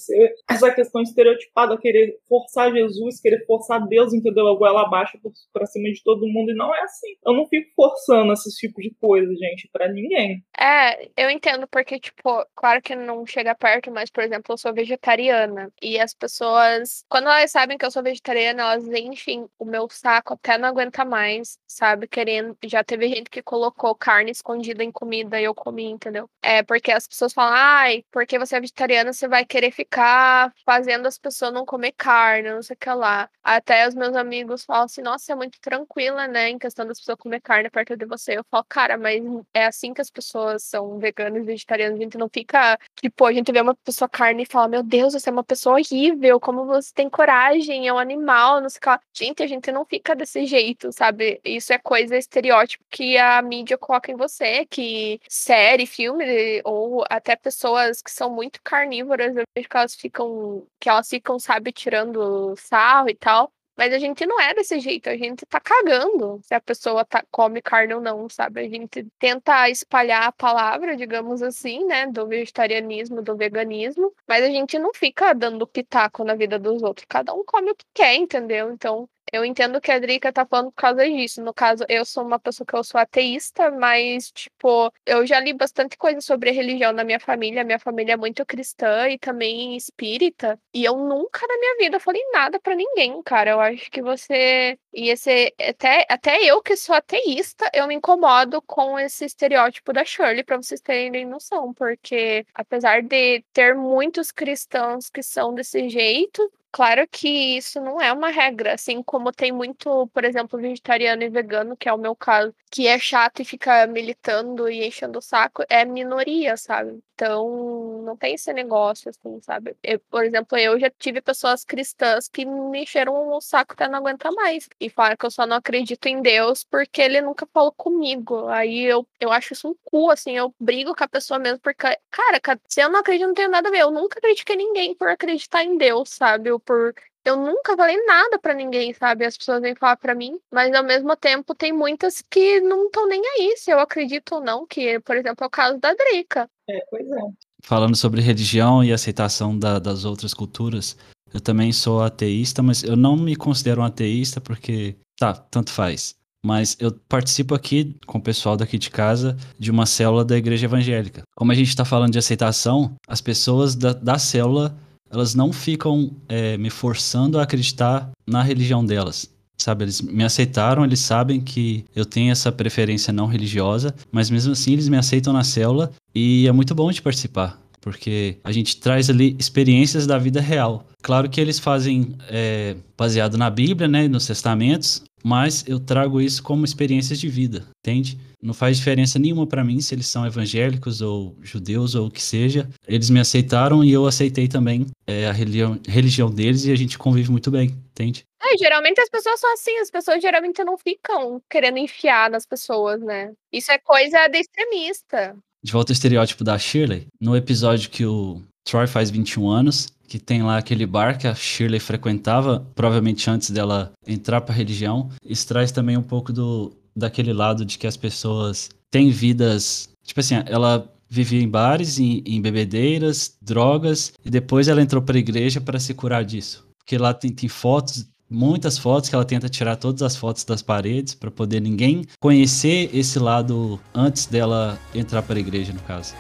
Essa questão estereotipada, querer forçar Jesus, querer forçar Deus, entendeu? A goela abaixo pra cima de todo mundo. E não é assim. Eu não fico forçando esses tipos de coisa, gente, para ninguém. É, eu entendo, porque, tipo, claro que não chega perto, mas, por exemplo, eu sou vegetariana. E as pessoas, quando elas sabem que eu sou vegetariana, elas enchem o meu saco até não aguentar mais mais, sabe? Querendo. Já teve gente que colocou carne escondida em comida e eu comi, entendeu? É porque as pessoas falam, ai, porque você é vegetariana, você vai querer ficar fazendo as pessoas não comer carne, não sei o que lá. Até os meus amigos falam assim, nossa, é muito tranquila, né? Em questão das pessoas comer carne perto de você. Eu falo, cara, mas é assim que as pessoas são veganas e vegetarianas. A gente não fica, tipo, a gente vê uma pessoa carne e fala, meu Deus, você é uma pessoa horrível, como você tem coragem, é um animal, não sei o que lá. Gente, a gente não fica desse jeito, sabe? Sabe? Isso é coisa estereótipo que a mídia coloca em você, que série, filme, ou até pessoas que são muito carnívoras, eu vejo que elas ficam, que elas ficam, sabe, tirando sarro e tal. Mas a gente não é desse jeito, a gente tá cagando se a pessoa tá, come carne ou não, sabe? A gente tenta espalhar a palavra, digamos assim, né, do vegetarianismo, do veganismo, mas a gente não fica dando pitaco na vida dos outros. Cada um come o que quer, entendeu? Então, eu entendo que a Drica tá falando por causa disso. No caso, eu sou uma pessoa que eu sou ateísta, mas, tipo, eu já li bastante coisa sobre religião na minha família. Minha família é muito cristã e também espírita. E eu nunca na minha vida falei nada para ninguém, cara. Eu acho que você ia ser. Até, até eu que sou ateísta, eu me incomodo com esse estereótipo da Shirley, pra vocês terem noção. Porque, apesar de ter muitos cristãos que são desse jeito, Claro que isso não é uma regra, assim como tem muito, por exemplo, vegetariano e vegano, que é o meu caso, que é chato e fica militando e enchendo o saco, é minoria, sabe? Então, não tem esse negócio, assim, sabe? Eu, por exemplo, eu já tive pessoas cristãs que me encheram o saco até não aguentar mais. E falaram que eu só não acredito em Deus porque ele nunca falou comigo. Aí eu, eu acho isso um cu, assim, eu brigo com a pessoa mesmo, porque, cara, se eu não acredito, não tenho nada a ver. Eu nunca critiquei ninguém por acreditar em Deus, sabe? Por eu nunca falei nada para ninguém, sabe? As pessoas vêm falar para mim, mas ao mesmo tempo tem muitas que não estão nem aí se eu acredito ou não, que, por exemplo, é o caso da Drica. É, pois é. Falando sobre religião e aceitação da, das outras culturas, eu também sou ateísta, mas eu não me considero um ateísta porque, tá, tanto faz. Mas eu participo aqui com o pessoal daqui de casa de uma célula da igreja evangélica. Como a gente está falando de aceitação, as pessoas da, da célula elas não ficam é, me forçando a acreditar na religião delas. Sabe, eles me aceitaram, eles sabem que eu tenho essa preferência não religiosa, mas mesmo assim eles me aceitam na célula e é muito bom de participar, porque a gente traz ali experiências da vida real. Claro que eles fazem é, baseado na Bíblia, né, nos testamentos, mas eu trago isso como experiências de vida, entende? Não faz diferença nenhuma para mim se eles são evangélicos ou judeus ou o que seja. Eles me aceitaram e eu aceitei também é, a religião, religião deles e a gente convive muito bem, entende? É, geralmente as pessoas são assim, as pessoas geralmente não ficam querendo enfiar nas pessoas, né? Isso é coisa de extremista. De volta ao estereótipo da Shirley, no episódio que o Troy faz 21 anos, que tem lá aquele bar que a Shirley frequentava, provavelmente antes dela entrar para a religião. Isso traz também um pouco do daquele lado de que as pessoas têm vidas, tipo assim, ela vivia em bares, em, em bebedeiras, drogas, e depois ela entrou para a igreja para se curar disso. Porque lá tem, tem fotos muitas fotos que ela tenta tirar todas as fotos das paredes para poder ninguém conhecer esse lado antes dela entrar para a igreja, no caso.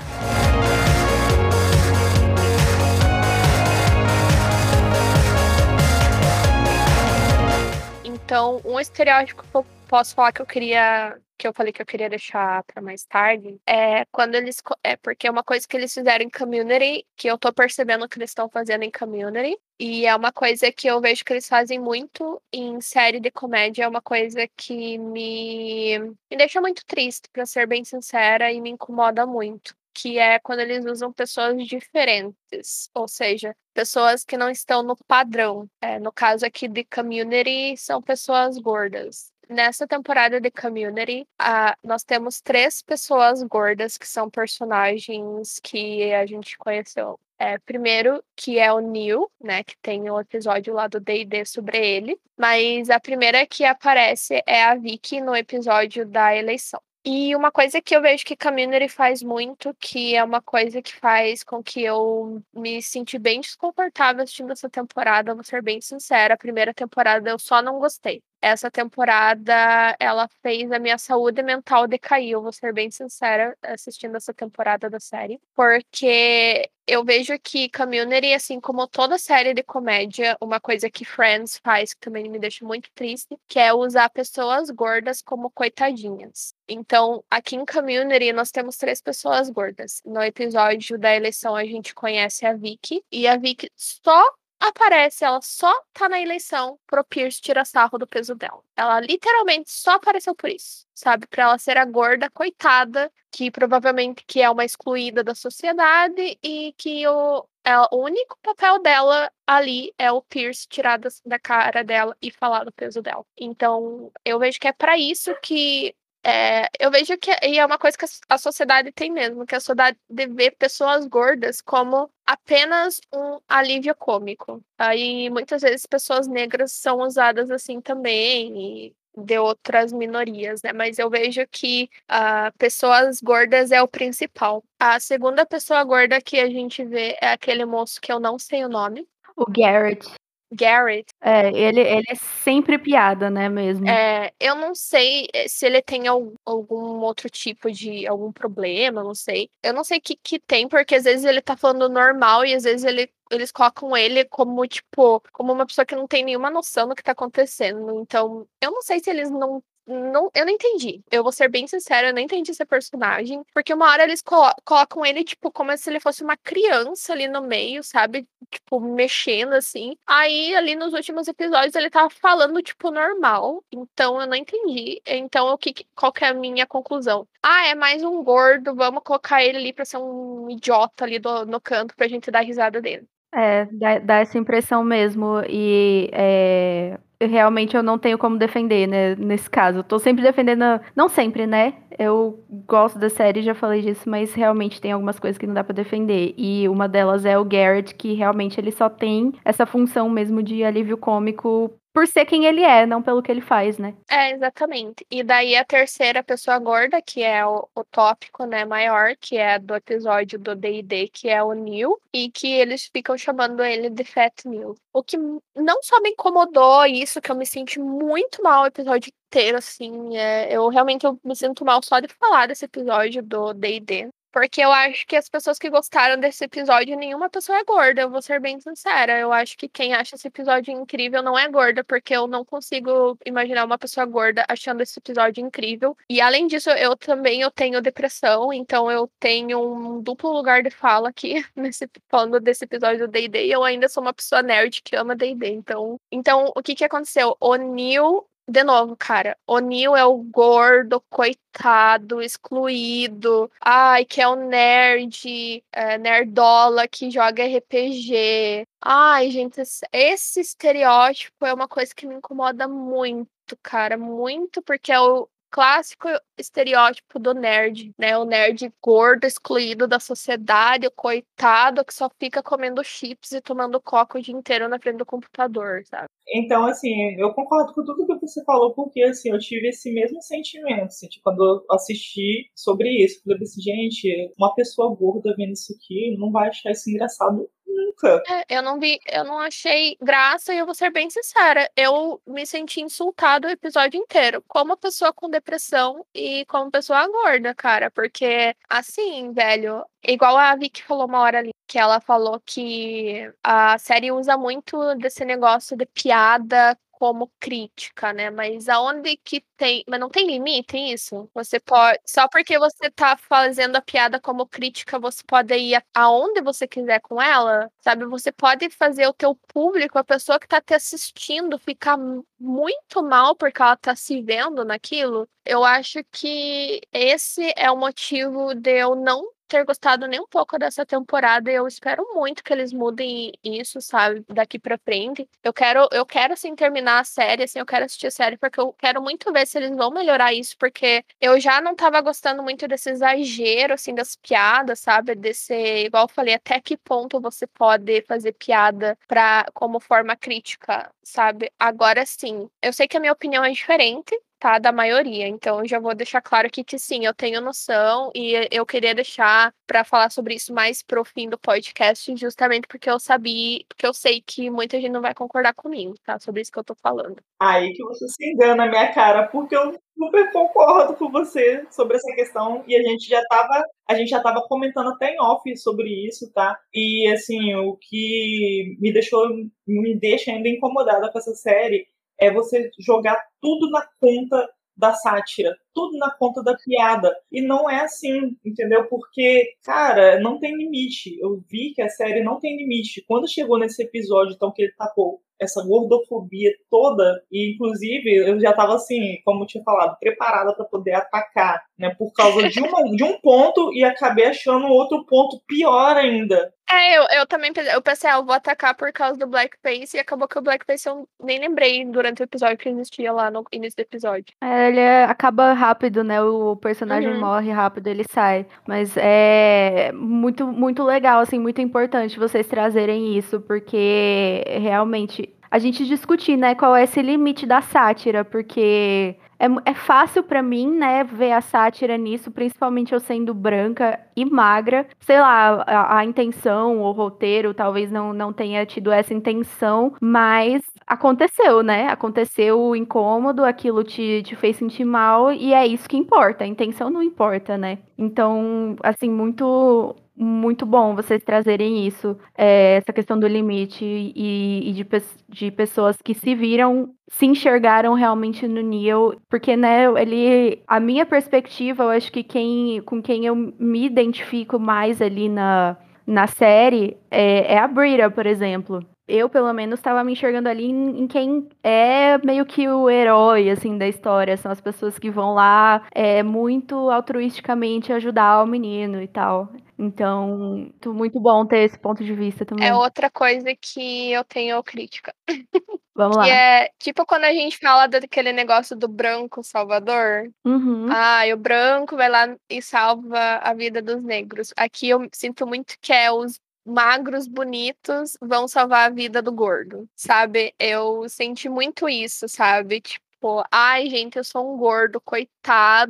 Então, um estereótipo que eu posso falar que eu queria que eu falei que eu queria deixar para mais tarde é quando eles é porque é uma coisa que eles fizeram em community que eu tô percebendo que eles estão fazendo em community e é uma coisa que eu vejo que eles fazem muito em série de comédia é uma coisa que me me deixa muito triste para ser bem sincera e me incomoda muito que é quando eles usam pessoas diferentes, ou seja, pessoas que não estão no padrão. É, no caso aqui de Community, são pessoas gordas. Nessa temporada de Community, uh, nós temos três pessoas gordas que são personagens que a gente conheceu. É, primeiro, que é o Neil, né? Que tem um episódio lá do D&D sobre ele. Mas a primeira que aparece é a Vicky no episódio da eleição. E uma coisa que eu vejo que Community faz muito, que é uma coisa que faz com que eu me senti bem desconfortável assistindo essa temporada, vou ser bem sincera. A primeira temporada eu só não gostei essa temporada ela fez a minha saúde mental decair, eu vou ser bem sincera assistindo essa temporada da série, porque eu vejo que Community, assim como toda série de comédia, uma coisa que Friends faz que também me deixa muito triste, que é usar pessoas gordas como coitadinhas. Então, aqui em Community, nós temos três pessoas gordas. No episódio da eleição, a gente conhece a Vicky, e a Vicky só aparece, ela só tá na eleição pro Pierce tirar sarro do peso dela. Ela literalmente só apareceu por isso, sabe? Pra ela ser a gorda coitada, que provavelmente que é uma excluída da sociedade e que o, ela, o único papel dela ali é o Pierce tirar da, da cara dela e falar do peso dela. Então, eu vejo que é para isso que é, eu vejo que e é uma coisa que a sociedade tem mesmo, que a sociedade vê pessoas gordas como apenas um alívio cômico. Aí muitas vezes pessoas negras são usadas assim também, e de outras minorias, né? Mas eu vejo que uh, pessoas gordas é o principal. A segunda pessoa gorda que a gente vê é aquele moço que eu não sei o nome. O Garrett. Garrett. É, ele, ele é sempre piada, né, mesmo? É, eu não sei eh, se ele tem algum, algum outro tipo de algum problema, não sei. Eu não sei o que, que tem, porque às vezes ele tá falando normal e às vezes ele eles colocam ele como, tipo, como uma pessoa que não tem nenhuma noção do que tá acontecendo. Então, eu não sei se eles não não, eu não entendi. Eu vou ser bem sincera, eu não entendi esse personagem. Porque uma hora eles colo colocam ele, tipo, como se ele fosse uma criança ali no meio, sabe? Tipo, mexendo assim. Aí, ali nos últimos episódios, ele tava falando, tipo, normal. Então, eu não entendi. Então, o que, qual que é a minha conclusão? Ah, é mais um gordo, vamos colocar ele ali pra ser um idiota ali do, no canto pra gente dar risada dele. É, dá, dá essa impressão mesmo. E é, realmente eu não tenho como defender, né? Nesse caso. Eu tô sempre defendendo. Não sempre, né? Eu gosto da série, já falei disso, mas realmente tem algumas coisas que não dá para defender. E uma delas é o Garrett, que realmente ele só tem essa função mesmo de alívio cômico por ser quem ele é, não pelo que ele faz, né? É, exatamente. E daí a terceira pessoa gorda, que é o, o tópico, né, maior, que é do episódio do D&D, que é o Neil, e que eles ficam chamando ele de Fat Neil. O que não só me incomodou isso, que eu me senti muito mal o episódio inteiro, assim, é, eu realmente eu me sinto mal só de falar desse episódio do D&D. Porque eu acho que as pessoas que gostaram desse episódio, nenhuma pessoa é gorda, eu vou ser bem sincera. Eu acho que quem acha esse episódio incrível não é gorda, porque eu não consigo imaginar uma pessoa gorda achando esse episódio incrível. E além disso, eu também eu tenho depressão, então eu tenho um duplo lugar de fala aqui nesse falando desse episódio do D&D, eu ainda sou uma pessoa nerd que ama D&D. Então, então o que que aconteceu? O Neil de novo, cara, o Neil é o gordo, coitado, excluído. Ai, que é o nerd, é, nerdola que joga RPG. Ai, gente, esse estereótipo é uma coisa que me incomoda muito, cara, muito, porque é o, clássico estereótipo do nerd, né? O nerd gordo, excluído da sociedade, o coitado que só fica comendo chips e tomando coco o dia inteiro na frente do computador, sabe? Então, assim, eu concordo com tudo que você falou, porque, assim, eu tive esse mesmo sentimento, assim, tipo, quando eu assisti sobre isso. Eu falei assim, gente, uma pessoa gorda vendo isso aqui não vai achar isso engraçado nunca. É, eu não vi, eu não achei graça e eu vou ser bem sincera. Eu me senti insultado o episódio inteiro, como pessoa com depressão e como pessoa gorda, cara. Porque, assim, velho, igual a Vicky falou uma hora ali, que ela falou que a série usa muito desse negócio de piada como crítica, né? Mas aonde que tem. Mas não tem limite isso? Você pode. Só porque você tá fazendo a piada como crítica, você pode ir aonde você quiser com ela, sabe? Você pode fazer o teu público, a pessoa que tá te assistindo, ficar muito mal porque ela tá se vendo naquilo. Eu acho que esse é o motivo de eu não ter gostado nem um pouco dessa temporada. Eu espero muito que eles mudem isso, sabe, daqui para frente. Eu quero, eu quero assim terminar a série, assim, eu quero assistir a série porque eu quero muito ver se eles vão melhorar isso, porque eu já não tava gostando muito desse exagero assim das piadas, sabe, desse, igual eu falei, até que ponto você pode fazer piada para como forma crítica, sabe? Agora sim, eu sei que a minha opinião é diferente, tá? Da maioria. Então, eu já vou deixar claro aqui que sim, eu tenho noção e eu queria deixar para falar sobre isso mais pro fim do podcast, justamente porque eu sabia, porque eu sei que muita gente não vai concordar comigo, tá? Sobre isso que eu tô falando. Aí que você se engana, minha cara, porque eu super concordo com você sobre essa questão e a gente já tava, a gente já tava comentando até em off sobre isso, tá? E assim, o que me deixou me deixa ainda incomodada com essa série é você jogar tudo na conta da sátira, tudo na conta da piada. E não é assim, entendeu? Porque, cara, não tem limite. Eu vi que a série não tem limite. Quando chegou nesse episódio, então, que ele tacou essa gordofobia toda, e inclusive eu já estava assim, como eu tinha falado, preparada para poder atacar, né, por causa de, uma, de um ponto e acabei achando outro ponto pior ainda, É, eu, eu também pensei, eu pensei, ah, eu vou atacar por causa do Blackface e acabou que o Blackface eu nem lembrei durante o episódio que existia lá no início do episódio. É, ele é, acaba rápido, né? O personagem uhum. morre rápido, ele sai. Mas é muito, muito legal, assim, muito importante vocês trazerem isso, porque realmente a gente discutir, né, qual é esse limite da sátira, porque é, é fácil para mim, né, ver a sátira nisso, principalmente eu sendo branca e magra. Sei lá, a, a, intenção, o roteiro talvez não, não tenha tido essa intenção, mas aconteceu, né? Aconteceu o incômodo, aquilo te, te fez sentir mal e é isso que importa. A intenção não importa, né? Então, assim, muito muito bom vocês trazerem isso, é, essa questão do limite e, e de, de, pessoas que se viram, se enxergaram realmente no Neil, porque, né, ele, a minha perspectiva, eu acho que quem, com quem eu me identifico mais ali na, na série é, é a Brita, por exemplo eu, pelo menos, estava me enxergando ali em, em, quem é meio que o herói, assim, da história. São as pessoas que vão lá é, muito altruisticamente ajudar o menino e tal. Então, muito bom ter esse ponto de vista também. É outra coisa que eu tenho crítica. Vamos lá. Que é tipo quando a gente fala daquele negócio do branco salvador. Uhum. Ah, o branco vai lá e salva a vida dos negros. Aqui eu sinto muito que é os magros bonitos vão salvar a vida do gordo, sabe? Eu senti muito isso, sabe? Tipo, ai, gente, eu sou um gordo, coitado,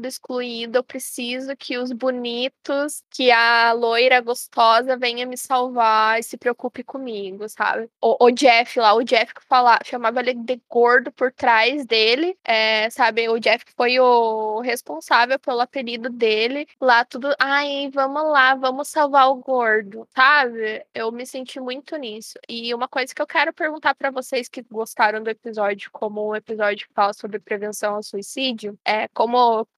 excluído. Eu preciso que os bonitos, que a loira gostosa venha me salvar e se preocupe comigo, sabe? O, o Jeff lá, o Jeff que fala, chamava ele de gordo por trás dele, é, sabe? O Jeff foi o responsável pelo apelido dele. Lá tudo, ai, vamos lá, vamos salvar o gordo, sabe? Eu me senti muito nisso. E uma coisa que eu quero perguntar para vocês que gostaram do episódio, como um episódio falso sobre prevenção ao suicídio, é como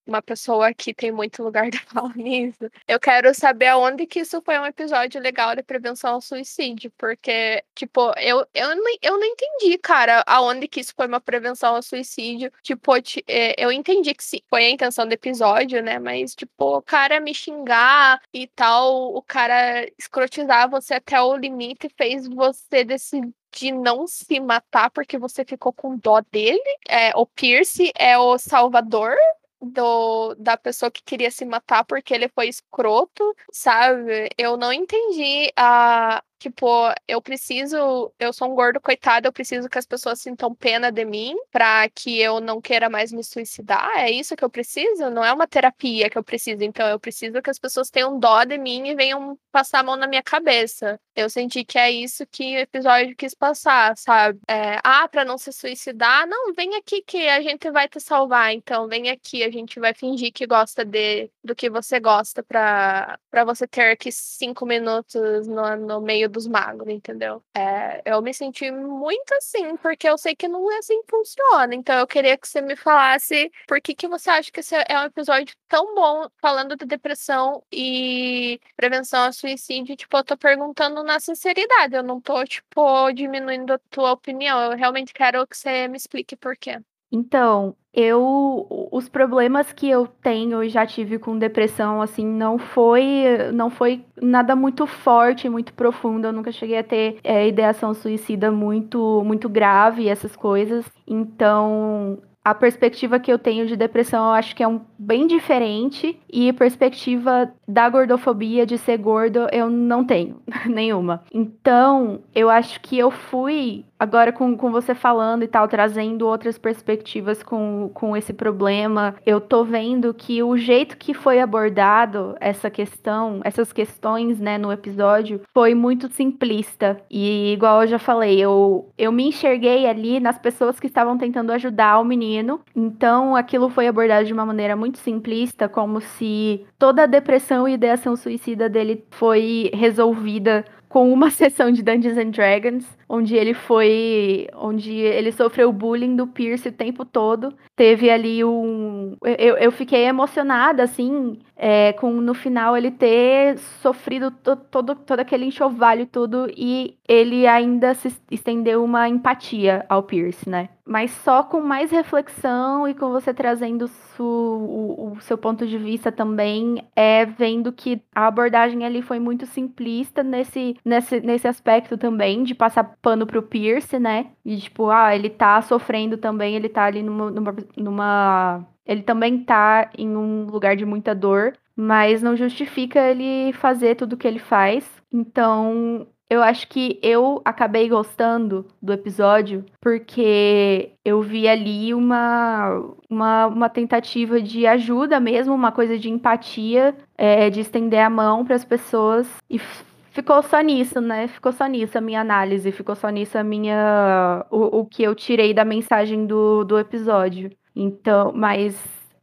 uma pessoa que tem muito lugar de fala nisso, eu quero saber aonde que isso foi um episódio legal de prevenção ao suicídio, porque, tipo, eu, eu, não, eu não entendi, cara, aonde que isso foi uma prevenção ao suicídio. Tipo, é, eu entendi que sim, foi a intenção do episódio, né? Mas, tipo, o cara me xingar e tal, o cara escrotizar você até o limite fez você decidir de não se matar porque você ficou com dó dele. É, o Pierce é o salvador do, da pessoa que queria se matar porque ele foi escroto, sabe? Eu não entendi a, Tipo, eu preciso, eu sou um gordo coitado, eu preciso que as pessoas sintam pena de mim para que eu não queira mais me suicidar. É isso que eu preciso? Não é uma terapia que eu preciso. Então, eu preciso que as pessoas tenham dó de mim e venham passar a mão na minha cabeça. Eu senti que é isso que o episódio quis passar, sabe? É, ah, para não se suicidar, não, vem aqui que a gente vai te salvar. Então, vem aqui, a gente vai fingir que gosta de, do que você gosta para você ter aqui cinco minutos no, no meio dos magos, entendeu? É, eu me senti muito assim, porque eu sei que não é assim que funciona. Então eu queria que você me falasse por que, que você acha que esse é um episódio tão bom falando de depressão e prevenção ao suicídio. Tipo, eu tô perguntando na sinceridade, eu não tô, tipo, diminuindo a tua opinião. Eu realmente quero que você me explique por quê. Então, eu os problemas que eu tenho e já tive com depressão, assim, não foi não foi nada muito forte, muito profundo. Eu nunca cheguei a ter é, ideação suicida muito muito grave, essas coisas. Então, a perspectiva que eu tenho de depressão eu acho que é um bem diferente e perspectiva da gordofobia de ser gordo eu não tenho nenhuma. Então, eu acho que eu fui agora com, com você falando e tal, trazendo outras perspectivas com, com esse problema, eu tô vendo que o jeito que foi abordado essa questão, essas questões, né, no episódio, foi muito simplista. E igual eu já falei, eu, eu me enxerguei ali nas pessoas que estavam tentando ajudar o menino. Então, aquilo foi abordado de uma maneira muito simplista, como se toda a depressão e ideação suicida dele foi resolvida com uma sessão de Dungeons and Dragons, onde ele foi. onde ele sofreu bullying do Pierce o tempo todo. Teve ali um. Eu, eu fiquei emocionada, assim, é, com no final ele ter sofrido to, todo, todo aquele enxovalho tudo e ele ainda se estendeu uma empatia ao Pierce, né? mas só com mais reflexão e com você trazendo su, o, o, seu ponto de vista também, é vendo que a abordagem ali foi muito simplista nesse, nesse, nesse aspecto também, de passar pano pro Pierce, né? E tipo, ah, ele tá sofrendo também, ele tá ali numa, numa, numa ele também tá em um lugar de muita dor, mas não justifica ele fazer tudo o que ele faz. Então, eu acho que eu acabei gostando do episódio porque eu vi ali uma, uma, uma tentativa de ajuda mesmo, uma coisa de empatia, é, de estender a mão para as pessoas e ficou só nisso, né? Ficou só nisso a minha análise, ficou só nisso a minha o, o que eu tirei da mensagem do, do episódio. Então, mas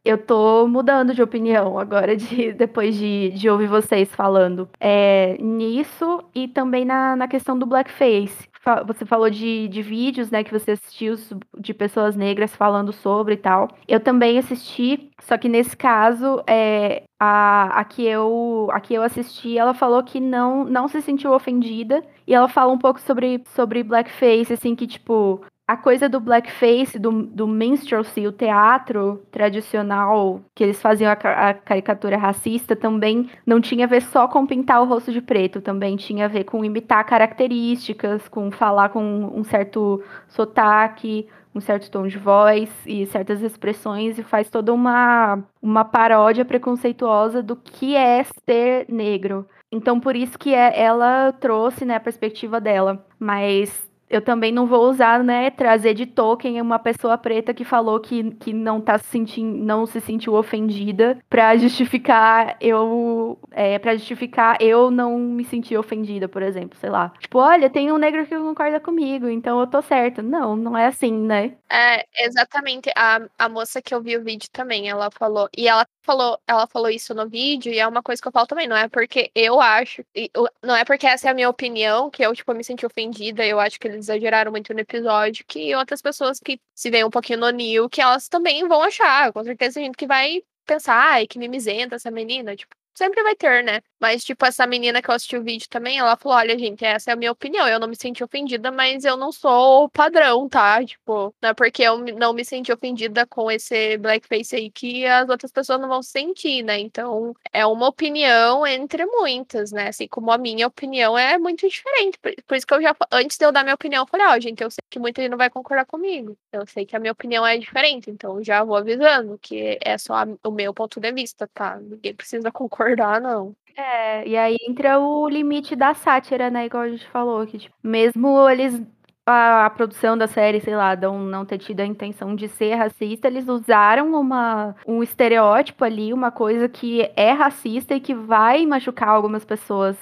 eu tô mudando de opinião agora, de, depois de, de ouvir vocês falando. É, nisso e também na, na questão do blackface. Você falou de, de vídeos, né, que você assistiu de pessoas negras falando sobre e tal. Eu também assisti, só que nesse caso, é, a, a, que eu, a que eu assisti, ela falou que não, não se sentiu ofendida. E ela fala um pouco sobre, sobre blackface, assim, que, tipo, a coisa do blackface, do, do minstrelsy, o teatro tradicional, que eles faziam a, a, caricatura racista, também não tinha a ver só com pintar o rosto de preto, também tinha a ver com imitar características, com falar com um certo sotaque, um certo tom de voz e certas expressões, e faz toda uma, uma paródia preconceituosa do que é ser negro. Então, por isso que é, ela trouxe né, a perspectiva dela. Mas eu também não vou usar, né, trazer de Tolkien uma pessoa preta que falou que, que não tá se sentindo, não se sentiu ofendida para justificar eu, é, para justificar eu não me sentir ofendida, por exemplo, sei lá. Tipo, olha, tem um negro que concorda comigo, então eu tô certa. Não, não é assim, né? É, exatamente. A, a moça que eu vi o vídeo também, ela falou, e ela falou, ela falou isso no vídeo, e é uma coisa que eu falo também, não é porque eu acho, não é porque essa é a minha opinião que eu, tipo, me senti ofendida, eu acho que eles exageraram muito no episódio, que outras pessoas que se veem um pouquinho no Neil, que elas também vão achar, com certeza tem gente que vai pensar, ai, que mimizenta essa menina, tipo, sempre vai ter, né? Mas, tipo, essa menina que eu assisti o vídeo também, ela falou: olha, gente, essa é a minha opinião. Eu não me senti ofendida, mas eu não sou o padrão, tá? Tipo, não é porque eu não me senti ofendida com esse blackface aí que as outras pessoas não vão se sentir, né? Então, é uma opinião entre muitas, né? Assim como a minha opinião é muito diferente. Por, isso que eu já, antes de eu dar minha opinião, eu falei: ó, oh, gente, eu sei que muita gente não vai concordar comigo. Eu sei que a minha opinião é diferente, então já vou avisando que é só o meu ponto de vista, tá? Ninguém precisa concordar, não. É, e aí entra o limite da sátira, né? Igual a gente falou, que tipo, mesmo eles a, a, produção da série, sei lá, não, não ter tido a intenção de ser racista, eles usaram uma, um estereótipo ali, uma coisa que é racista e que vai machucar algumas pessoas.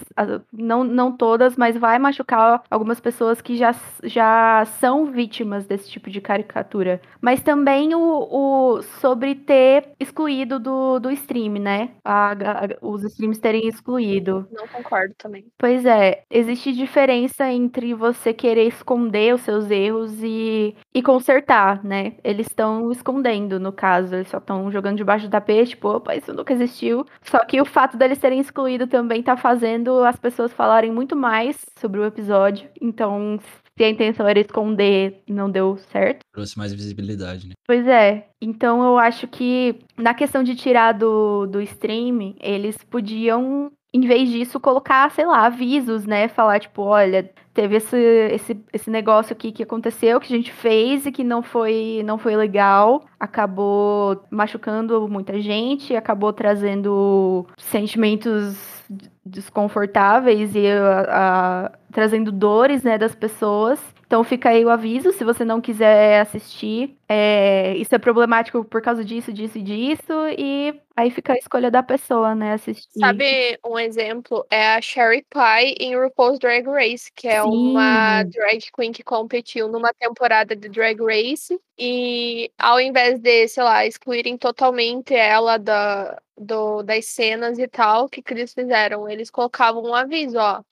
Não, não todas, mas vai machucar algumas pessoas que já, já são vítimas desse tipo de caricatura. Mas também o, o sobre ter excluído do, do stream, né? A, a, os streams terem excluído. Não concordo também. Pois é, existe diferença entre você querer esconder esconder os seus erros e, e consertar, né? Eles estão escondendo, no caso, eles só estão jogando debaixo do tapete, tipo, opa, isso nunca existiu. Só que o fato deles terem excluído também tá fazendo as pessoas falarem muito mais sobre o episódio. Então, se a intenção era esconder, não deu certo. Trouxe mais visibilidade, né? Pois é. Então eu acho que na questão de tirar do, do stream, eles podiam em vez disso, colocar, sei lá, avisos, né? Falar, tipo, olha, teve esse, esse, esse negócio aqui que aconteceu, que a gente fez e que não foi, não foi legal, acabou machucando muita gente, acabou trazendo sentimentos desconfortáveis e a, a, trazendo dores, né, das pessoas. Então fica aí o aviso, se você não quiser assistir, é, isso é problemático por causa disso, disso e disso, e aí fica a escolha da pessoa, né, assistir. Sabe um exemplo? É a Sherry Pie em RuPaul's Drag Race, que é Sim. uma drag queen que competiu numa temporada de Drag Race, e ao invés de, sei lá, excluírem totalmente ela da, do, das cenas e tal, que, que eles fizeram? Eles colocavam um aviso, ó,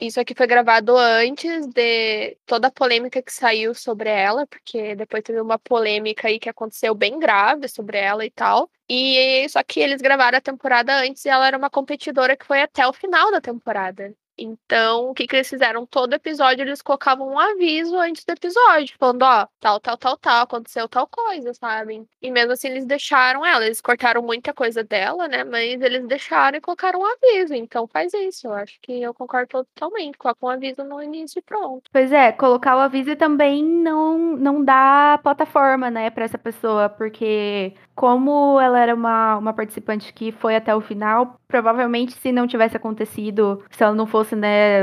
isso aqui foi gravado antes de toda a polêmica que saiu sobre ela, porque depois teve uma polêmica aí que aconteceu bem grave sobre ela e tal. E só que eles gravaram a temporada antes e ela era uma competidora que foi até o final da temporada. Então, o que, que eles fizeram? Todo episódio eles colocavam um aviso antes do episódio, falando, ó, tal, tal, tal, tal, aconteceu tal coisa, sabe? E mesmo assim eles deixaram ela, eles cortaram muita coisa dela, né? Mas eles deixaram e colocaram um aviso. Então faz isso. Eu acho que eu concordo totalmente. Coloca um aviso no início e pronto. Pois é, colocar o aviso também não, não dá plataforma, né, pra essa pessoa, porque como ela era uma, uma participante que foi até o final, provavelmente se não tivesse acontecido, se ela não fosse, né,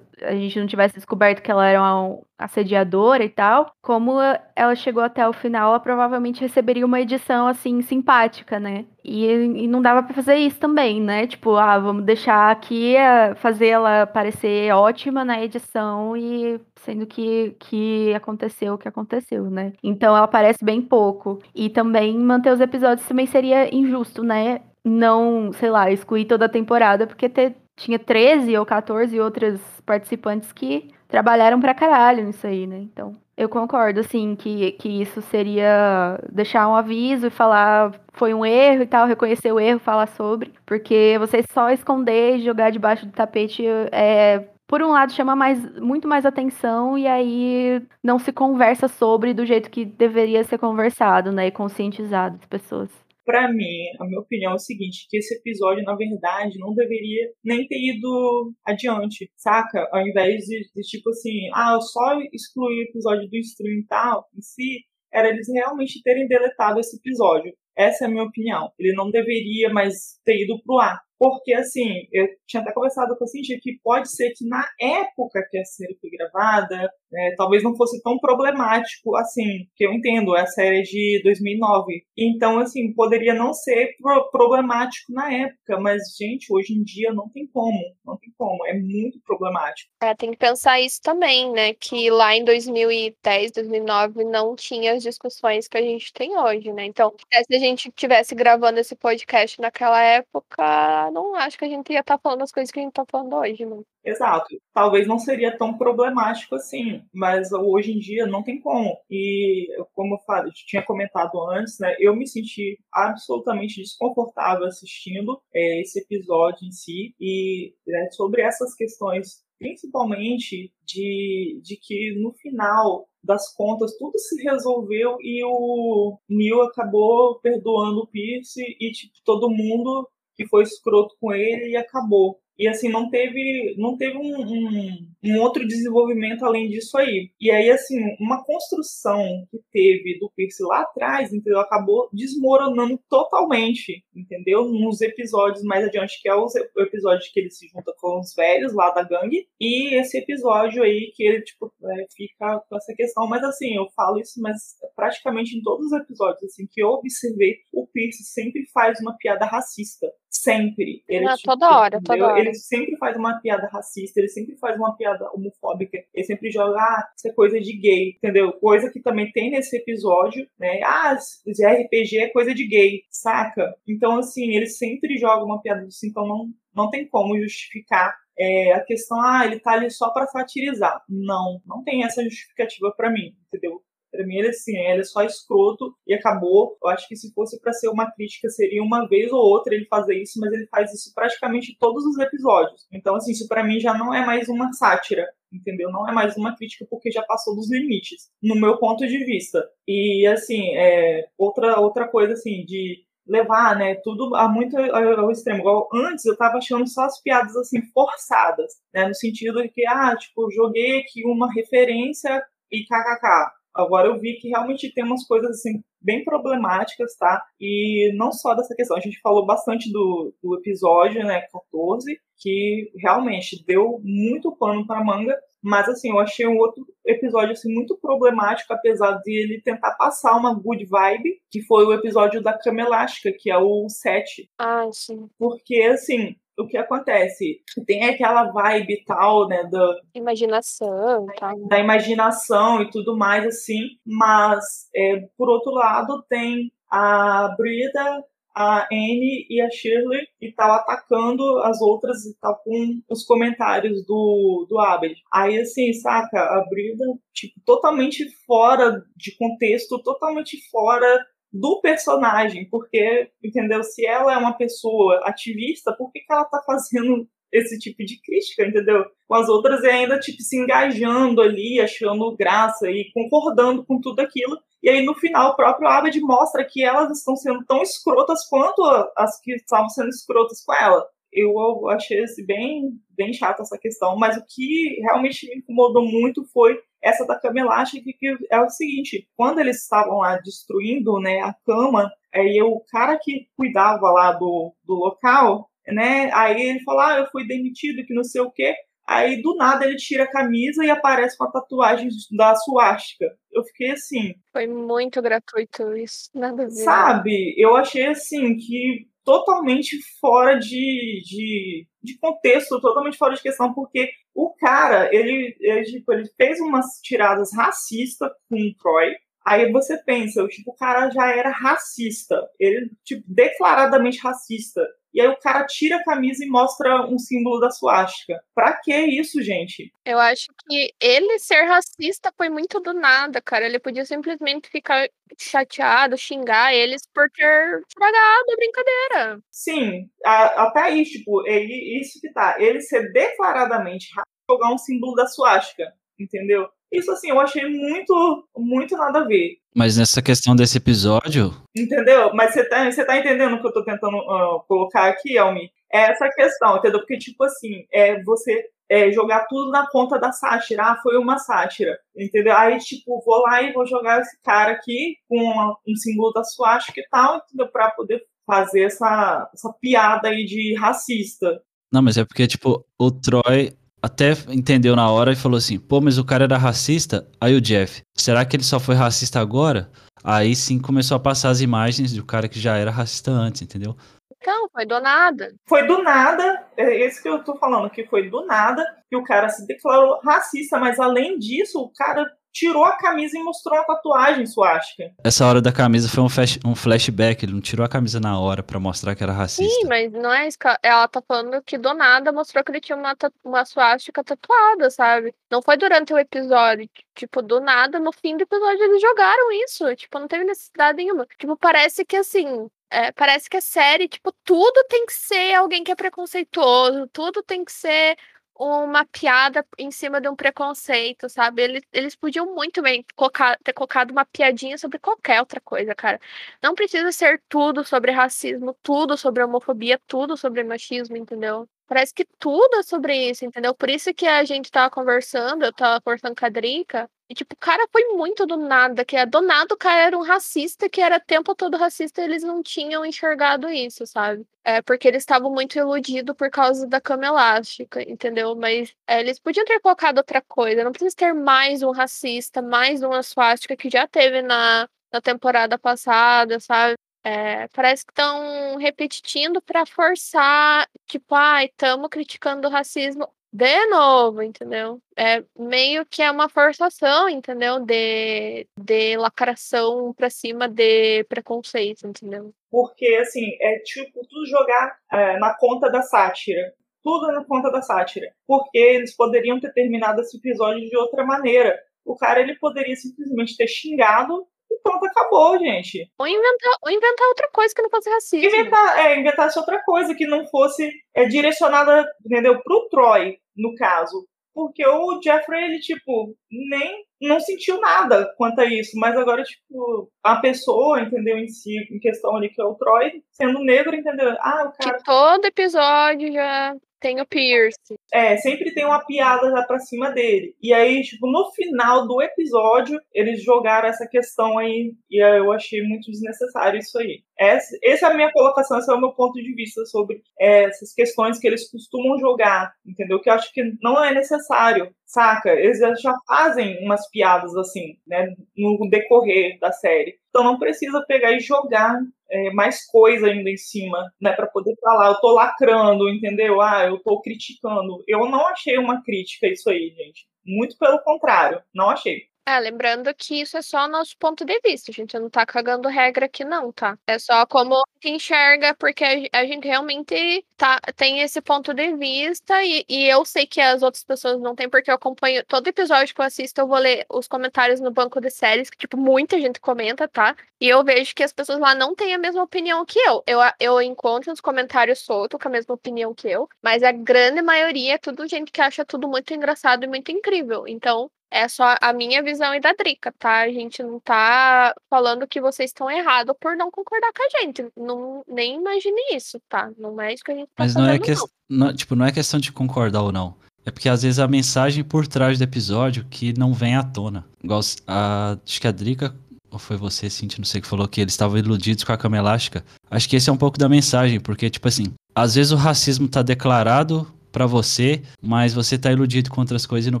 a gente não tivesse descoberto que ela era uma assediadora e tal, como ela chegou até o final, ela provavelmente receberia uma edição assim simpática, né? E, e não dava para fazer isso também, né? Tipo, ah, vamos deixar aqui eh, fazer ela parecer ótima na edição e sendo que que aconteceu o que aconteceu, né? Então ela aparece bem pouco e também manter os episódios também seria injusto, né? Não, sei lá, excluir toda a temporada porque ter, tinha 13 ou 14 outras participantes que trabalharam pra caralho nisso aí, né? Então, eu concordo, assim, que, que isso seria deixar um aviso e falar foi um erro e tal, reconhecer o erro, falar sobre, porque você só esconder e jogar debaixo do tapete é por um lado chama mais, muito mais atenção e aí não se conversa sobre do jeito que deveria ser conversado, né, e conscientizado as pessoas para mim, a minha opinião é o seguinte, que esse episódio, na verdade, não deveria nem ter ido adiante, saca? Ao invés de, de tipo assim, ah, eu só excluir o episódio do stream e tal, em si, era eles realmente terem deletado esse episódio. Essa é a minha opinião. Ele não deveria mais ter ido pro ar. Porque, assim, eu tinha até conversado com a Cintia que pode ser que na época que a série foi gravada, é, talvez não fosse tão problemático assim, que eu entendo, é a série de 2009. Então, assim, poderia não ser pro problemático na época, mas, gente, hoje em dia não tem como, não tem como, é muito problemático. É, tem que pensar isso também, né, que lá em 2010, 2009 não tinha as discussões que a gente tem hoje, né, então, se a gente tivesse gravando esse podcast naquela época, não acho que a gente ia estar tá falando as coisas que a gente está falando hoje, né. Exato. Talvez não seria tão problemático assim, mas hoje em dia não tem como. E como eu falei, tinha comentado antes, né? Eu me senti absolutamente desconfortável assistindo é, esse episódio em si e né, sobre essas questões, principalmente de, de que no final das contas tudo se resolveu e o Neil acabou perdoando o Pierce e tipo, todo mundo que foi escroto com ele e acabou. E assim não teve não teve um, um, um, outro desenvolvimento além disso aí. E aí assim uma construção que teve do Pierce lá atrás entendeu? Acabou desmoronando totalmente entendeu? Nos episódios mais adiante que é o episódio que ele se junta com os velhos lá da gangue. E esse episódio aí que ele tipo é, fica com essa questão. Mas assim eu falo isso mas praticamente em todos os episódios assim que eu observei o Pierce sempre faz uma piada racista sempre ele, Não, tipo, toda hora toda hora ele sempre faz uma piada racista, ele sempre faz uma piada homofóbica, ele sempre joga, ah, isso é coisa de gay, entendeu? Coisa que também tem nesse episódio, né? Ah, RPG é coisa de gay, saca? Então, assim, ele sempre joga uma piada assim, então não, não tem como justificar é, a questão, ah, ele tá ali só para satirizar. Não, não tem essa justificativa para mim, entendeu? Pra mim, ele assim, ele é só escroto e acabou. Eu acho que se fosse para ser uma crítica, seria uma vez ou outra ele fazer isso, mas ele faz isso praticamente todos os episódios. Então, assim, isso para mim já não é mais uma sátira, entendeu? Não é mais uma crítica porque já passou dos limites, no meu ponto de vista. E, assim, é, outra, outra coisa, assim, de levar, né, tudo a muito ao extremo. Igual antes eu tava achando só as piadas assim forçadas, né, no sentido de que ah, tipo, joguei aqui uma referência e kkk. Agora eu vi que realmente tem umas coisas assim bem problemáticas, tá? E não só dessa questão, a gente falou bastante do, do episódio, né, 14, que realmente deu muito pano para manga, mas assim, eu achei um outro episódio assim muito problemático, apesar de ele tentar passar uma good vibe, que foi o episódio da cama elástica, que é o 7. Ah, sim. Porque assim, o que acontece? Tem aquela vibe tal, né? Da imaginação, tá? da imaginação e tudo mais, assim, mas é, por outro lado tem a Brida, a Anne e a Shirley e tal atacando as outras e tal com os comentários do, do Abed. Aí assim, saca, a Brida, tipo, totalmente fora de contexto, totalmente fora do personagem, porque, entendeu? Se ela é uma pessoa ativista, por que, que ela tá fazendo esse tipo de crítica, entendeu? Com as outras é ainda, tipo, se engajando ali, achando graça e concordando com tudo aquilo. E aí, no final, o próprio Abed mostra que elas estão sendo tão escrotas quanto as que estavam sendo escrotas com ela. Eu achei assim, bem, bem chato essa questão, mas o que realmente me incomodou muito foi essa da cama elástica, que é o seguinte, quando eles estavam lá destruindo né, a cama, aí o cara que cuidava lá do, do local, né, aí ele falou, ah, eu fui demitido, que não sei o quê, Aí do nada ele tira a camisa e aparece com a tatuagem da suástica. Eu fiquei assim. Foi muito gratuito isso, nada a ver. Sabe? Eu achei assim que totalmente fora de, de, de contexto, totalmente fora de questão, porque o cara, ele, ele, tipo, ele fez umas tiradas racistas com o Troy. Aí você pensa, tipo, o cara já era racista. Ele, tipo, declaradamente racista. E aí o cara tira a camisa e mostra um símbolo da suástica. Pra que isso, gente? Eu acho que ele ser racista foi muito do nada, cara. Ele podia simplesmente ficar chateado, xingar eles por ter estragado a brincadeira. Sim, a, até aí, tipo, ele, isso que tá. Ele ser declaradamente jogar um símbolo da suástica, entendeu? Isso, assim, eu achei muito, muito nada a ver. Mas nessa questão desse episódio. Entendeu? Mas você tá, você tá entendendo o que eu tô tentando uh, colocar aqui, Almi? É essa questão, entendeu? Porque, tipo assim, é você é, jogar tudo na conta da sátira. Ah, foi uma sátira, entendeu? Aí, tipo, vou lá e vou jogar esse cara aqui com uma, um símbolo da suástica e tal, entendeu? Pra poder fazer essa, essa piada aí de racista. Não, mas é porque, tipo, o Troy até entendeu na hora e falou assim: pô, mas o cara era racista? Aí o Jeff, será que ele só foi racista agora? Aí sim começou a passar as imagens do cara que já era racista antes, entendeu? Então, foi do nada. Foi do nada, é esse que eu tô falando, que foi do nada, que o cara se declarou racista, mas além disso, o cara tirou a camisa e mostrou a tatuagem suástica. Essa hora da camisa foi um, flash, um flashback, ele não tirou a camisa na hora para mostrar que era racista. Sim, mas não é isso que ela tá falando que do nada mostrou que ele tinha uma, uma suástica tatuada, sabe? Não foi durante o episódio, tipo, do nada, no fim do episódio eles jogaram isso, tipo, não teve necessidade nenhuma. Tipo, parece que assim, é, parece que a série, tipo, tudo tem que ser alguém que é preconceituoso, tudo tem que ser uma piada em cima de um preconceito, sabe? Eles, eles podiam muito bem colocar, ter colocado uma piadinha sobre qualquer outra coisa, cara. Não precisa ser tudo sobre racismo, tudo sobre homofobia, tudo sobre machismo, entendeu? Parece que tudo é sobre isso, entendeu? Por isso que a gente tava conversando, eu tava conversando com a Drica, e tipo, o cara foi muito do nada, que é do nada o cara era um racista, que era tempo todo racista, eles não tinham enxergado isso, sabe? É porque eles estavam muito iludidos por causa da cama elástica, entendeu? Mas é, eles podiam ter colocado outra coisa, não precisa ter mais um racista, mais uma suástica que já teve na, na temporada passada, sabe? É, parece que estão repetindo para forçar, tipo, ai, estamos criticando o racismo de novo, entendeu? É meio que é uma forçação, entendeu? De, de lacração para cima de preconceito, entendeu? Porque, assim, é tipo tudo jogar é, na conta da sátira. Tudo na conta da sátira. Porque eles poderiam ter terminado esse episódio de outra maneira. O cara ele poderia simplesmente ter xingado e pronto, acabou, gente. Ou inventar, ou inventar outra coisa que não fosse racismo. Inventar, é, inventasse outra coisa que não fosse é, direcionada, entendeu, pro Troy, no caso. Porque o Jeffrey, ele, tipo, nem não sentiu nada quanto a isso, mas agora, tipo, a pessoa, entendeu, em si, em questão ali, que é o Troy, sendo negro, entendeu? Ah, o cara. Que todo episódio já tem o Pierce. É, sempre tem uma piada já pra cima dele. E aí, tipo, no final do episódio, eles jogaram essa questão aí. E eu achei muito desnecessário isso aí. Essa, essa é a minha colocação, esse é o meu ponto de vista sobre é, essas questões que eles costumam jogar, entendeu? Que eu acho que não é necessário, saca? Eles já fazem umas piadas assim, né, no decorrer da série. Então não precisa pegar e jogar é, mais coisa ainda em cima, né, para poder falar, eu tô lacrando, entendeu? Ah, eu tô criticando. Eu não achei uma crítica isso aí, gente. Muito pelo contrário, não achei. É, lembrando que isso é só nosso ponto de vista, a gente não tá cagando regra aqui não, tá? É só como a gente enxerga, porque a gente realmente tá, tem esse ponto de vista e, e eu sei que as outras pessoas não têm, porque eu acompanho todo episódio que eu assisto, eu vou ler os comentários no banco de séries, que, tipo, muita gente comenta, tá? E eu vejo que as pessoas lá não têm a mesma opinião que eu. Eu, eu encontro nos comentários soltos com a mesma opinião que eu, mas a grande maioria é tudo gente que acha tudo muito engraçado e muito incrível. Então, é só a minha visão e da Drica, tá? A gente não tá falando que vocês estão errados por não concordar com a gente. Não, nem imagine isso, tá? Não é isso que a gente tá Mas não é que, não. tipo, não é questão de concordar ou não. É porque às vezes a mensagem por trás do episódio que não vem à tona. Igual a, acho que a Drica, ou foi você, Cintia, não sei que falou que eles estavam iludidos com a cama elástica. Acho que esse é um pouco da mensagem, porque, tipo assim, às vezes o racismo tá declarado para você, mas você tá iludido com outras coisas e não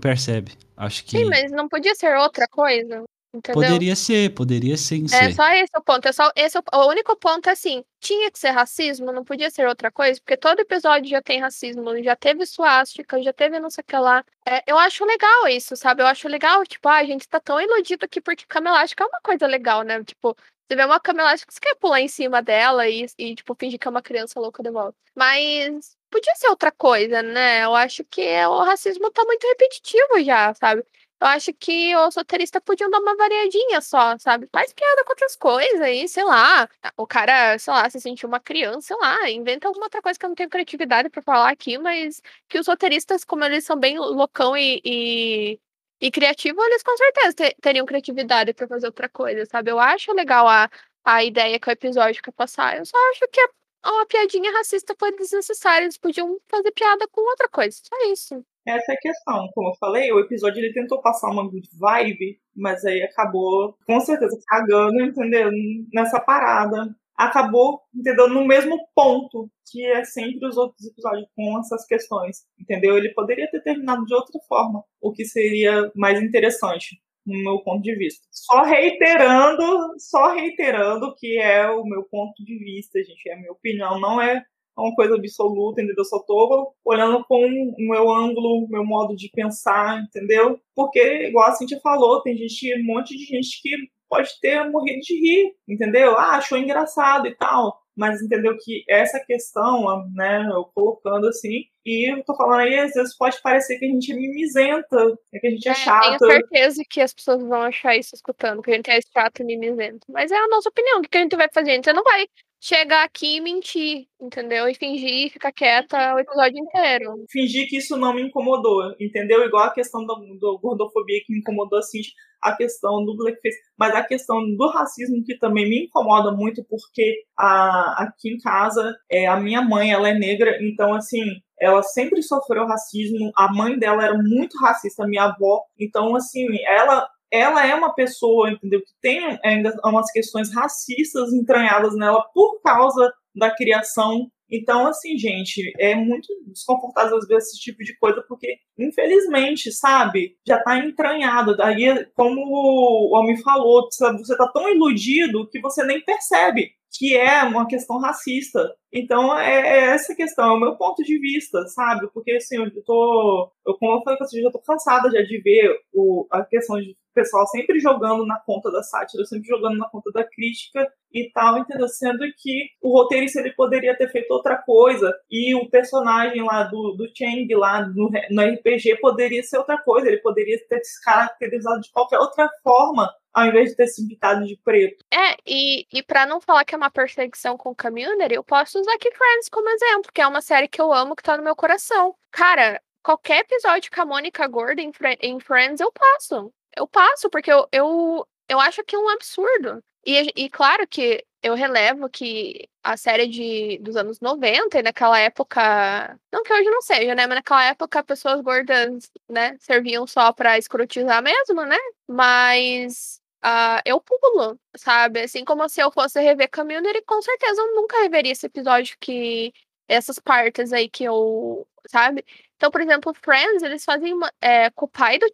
percebe. Acho que. Sim, mas não podia ser outra coisa. Entendeu? Poderia ser, poderia sim é ser. É só esse o ponto. É só esse o, o único ponto é assim, tinha que ser racismo, não podia ser outra coisa, porque todo episódio já tem racismo, já teve suástica, já teve não sei o que lá. É, eu acho legal isso, sabe? Eu acho legal, tipo, ah, a gente tá tão iludido aqui porque cama elástica é uma coisa legal, né? Tipo, você vê uma cama elástica, você quer pular em cima dela e, e, tipo, fingir que é uma criança louca de volta. Mas podia ser outra coisa, né? Eu acho que o racismo tá muito repetitivo já, sabe? Eu acho que os roteiristas podiam dar uma variadinha só, sabe? Faz piada com outras coisas aí, sei lá. O cara, sei lá, se sentiu uma criança, sei lá, inventa alguma outra coisa que eu não tenho criatividade para falar aqui, mas que os roteiristas, como eles são bem loucão e, e, e criativo, eles com certeza teriam criatividade para fazer outra coisa, sabe? Eu acho legal a, a ideia que o episódio quer passar. Eu só acho que uma piadinha racista foi desnecessária. Eles podiam fazer piada com outra coisa. Só isso. Essa é a questão. Como eu falei, o episódio ele tentou passar uma good vibe, mas aí acabou, com certeza, cagando, entendeu? Nessa parada. Acabou, entendeu? No mesmo ponto que é sempre os outros episódios com essas questões, entendeu? Ele poderia ter terminado de outra forma, o que seria mais interessante no meu ponto de vista. Só reiterando, só reiterando que é o meu ponto de vista, gente, é a minha opinião, não é uma coisa absoluta, entendeu? Eu só tô olhando com o meu ângulo, meu modo de pensar, entendeu? Porque, igual a Cintia falou, tem gente, um monte de gente que pode ter morrido de rir, entendeu? Ah, achou engraçado e tal. Mas entendeu que essa questão, né, eu colocando assim, e eu tô falando aí, às vezes pode parecer que a gente é mimizenta, que a gente é, é chata. Tenho certeza que as pessoas vão achar isso escutando, que a gente é chato e mimizento. Mas é a nossa opinião, o que a gente vai fazer? A gente não vai chegar aqui e mentir, entendeu? E fingir, ficar quieta o episódio inteiro. Fingir que isso não me incomodou, entendeu? Igual a questão do gordofobia que me incomodou assim, a questão do blackface, mas a questão do racismo que também me incomoda muito, porque a, aqui em casa, é, a minha mãe, ela é negra, então assim, ela sempre sofreu racismo, a mãe dela era muito racista, minha avó, então assim, ela ela é uma pessoa, entendeu, que tem ainda umas questões racistas entranhadas nela por causa da criação. Então, assim, gente, é muito desconfortável às vezes esse tipo de coisa, porque, infelizmente, sabe, já tá entranhado. Daí, como o homem falou, você tá tão iludido que você nem percebe que é uma questão racista. Então, é, é essa questão, é o meu ponto de vista, sabe? Porque, assim, eu tô. Eu, como eu falei você, já tô cansada já de ver o, a questão de pessoal sempre jogando na conta da sátira, sempre jogando na conta da crítica e tal, entendeu? Sendo que o roteirista ele poderia ter feito outra coisa e o personagem lá do, do Chang lá no, no RPG poderia ser outra coisa, ele poderia ter se caracterizado de qualquer outra forma ao invés de ter se pintado de preto. É, e, e para não falar que é uma perseguição com o Community, eu posso usar aqui Friends como exemplo, que é uma série que eu amo, que tá no meu coração. Cara, qualquer episódio com a Mônica Gordon em, em Friends eu passo. Eu passo, porque eu, eu, eu acho que é um absurdo. E, e claro que eu relevo que a série de, dos anos 90, e naquela época. Não que hoje não seja, né? Mas naquela época pessoas gordas, né, serviam só pra escrotizar mesmo, né? Mas Uh, eu pulo, sabe? Assim como se eu fosse rever Community, com certeza eu nunca reveria esse episódio que. Essas partes aí que eu. Sabe? Então, por exemplo, Friends, eles fazem é, com, o pai do,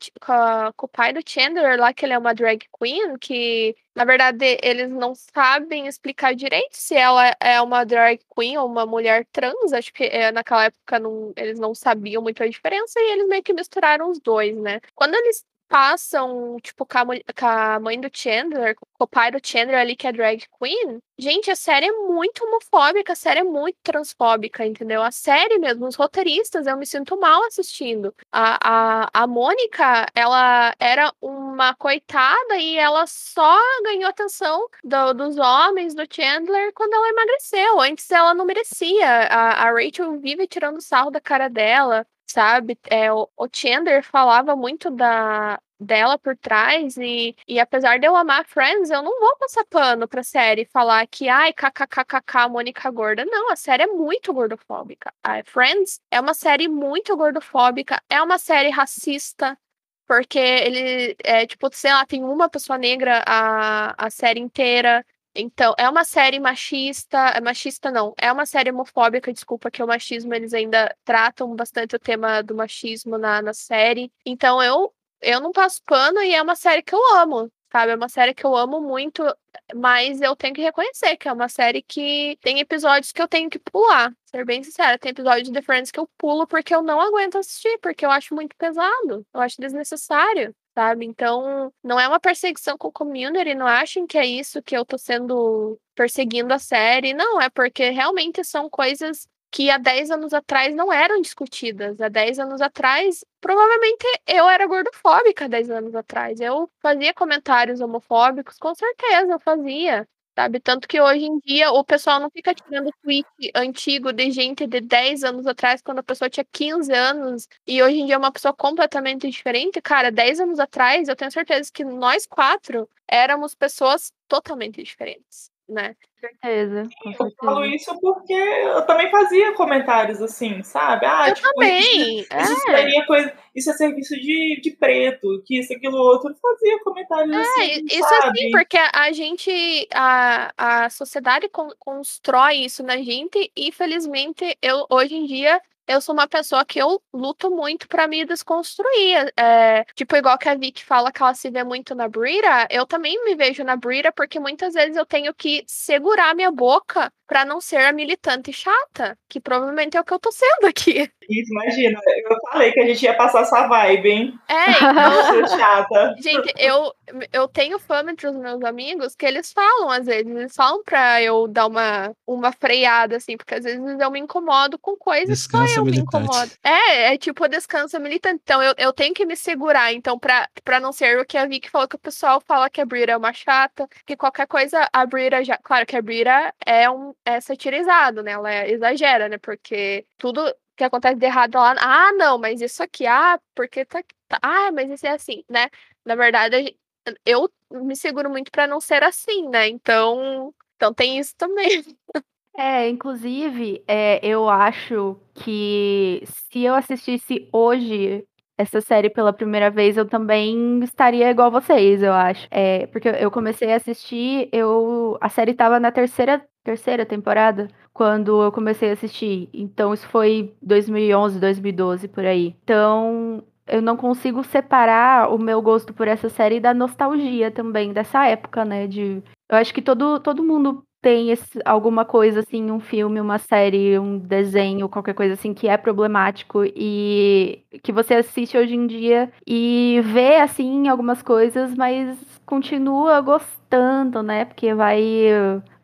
com o pai do Chandler lá, que ele é uma drag queen, que, na verdade, eles não sabem explicar direito se ela é uma drag queen ou uma mulher trans. Acho que é, naquela época não, eles não sabiam muito a diferença e eles meio que misturaram os dois, né? Quando eles passam, tipo, com a, com a mãe do Chandler, com o pai do Chandler ali, que é drag queen, gente, a série é muito homofóbica, a série é muito transfóbica, entendeu? A série mesmo, os roteiristas, eu me sinto mal assistindo. A, a, a Mônica, ela era uma coitada e ela só ganhou atenção do, dos homens, do Chandler, quando ela emagreceu. Antes ela não merecia. A, a Rachel vive tirando sarro da cara dela sabe? É, o, o Chandler falava muito da, dela por trás e, e apesar de eu amar Friends, eu não vou passar pano pra série e falar que, ai, kkkk, Mônica gorda. Não, a série é muito gordofóbica. A Friends é uma série muito gordofóbica, é uma série racista, porque ele, é, tipo, sei lá, tem uma pessoa negra a, a série inteira, então, é uma série machista, é machista não, é uma série homofóbica, desculpa, que o machismo, eles ainda tratam bastante o tema do machismo na, na série. Então, eu, eu não passo pano e é uma série que eu amo, sabe? É uma série que eu amo muito, mas eu tenho que reconhecer que é uma série que tem episódios que eu tenho que pular, ser bem sincera. Tem episódios de The Friends que eu pulo porque eu não aguento assistir, porque eu acho muito pesado, eu acho desnecessário sabe? Então, não é uma perseguição com o community, não achem que é isso que eu tô sendo perseguindo a série. Não, é porque realmente são coisas que há 10 anos atrás não eram discutidas. Há 10 anos atrás, provavelmente eu era gordofóbica 10 anos atrás. Eu fazia comentários homofóbicos, com certeza eu fazia sabe? Tanto que hoje em dia o pessoal não fica tirando tweet antigo de gente de 10 anos atrás, quando a pessoa tinha 15 anos, e hoje em dia é uma pessoa completamente diferente. Cara, 10 anos atrás, eu tenho certeza que nós quatro éramos pessoas totalmente diferentes né? Com certeza, com certeza. Eu falo isso porque eu também fazia comentários assim, sabe? Ah, eu tipo, também. Isso, isso é. seria coisa, isso é serviço de, de preto, que isso, aquilo, outro. Eu fazia comentários é, assim. Isso sabe? assim, porque a gente, a, a sociedade con constrói isso na gente, e infelizmente, eu hoje em dia eu sou uma pessoa que eu luto muito para me desconstruir. É, tipo, igual que a Vicky fala que ela se vê muito na Brita, eu também me vejo na Brita porque muitas vezes eu tenho que segurar minha boca para não ser a militante chata, que provavelmente é o que eu tô sendo aqui. Isso, imagina. Eu falei que a gente ia passar essa vibe, hein? É, então, chata. Gente, eu, eu tenho fama entre os meus amigos que eles falam, às vezes, eles falam pra eu dar uma, uma freada, assim, porque às vezes eu me incomodo com coisas descansa só eu militante. me incomodo. É, é tipo descanso militante. Então eu, eu tenho que me segurar, então, pra, pra não ser o que a Vicky falou, que o pessoal fala que a Brita é uma chata, que qualquer coisa, a Brita já. Claro que a Brita é um é satirizado, né? Ela exagera, né? Porque tudo que acontece de errado lá, ah, não, mas isso aqui, ah, porque tá, tá ah, mas isso é assim, né? Na verdade, eu me seguro muito para não ser assim, né? Então, então tem isso também. É, inclusive, é, eu acho que se eu assistisse hoje essa série pela primeira vez, eu também estaria igual vocês, eu acho. É, porque eu comecei a assistir, eu a série tava na terceira terceira temporada quando eu comecei a assistir. Então isso foi 2011, 2012 por aí. Então eu não consigo separar o meu gosto por essa série da nostalgia também dessa época, né? De eu acho que todo, todo mundo tem esse, alguma coisa assim, um filme, uma série, um desenho, qualquer coisa assim que é problemático e que você assiste hoje em dia e vê assim algumas coisas, mas continua gostando, né? Porque vai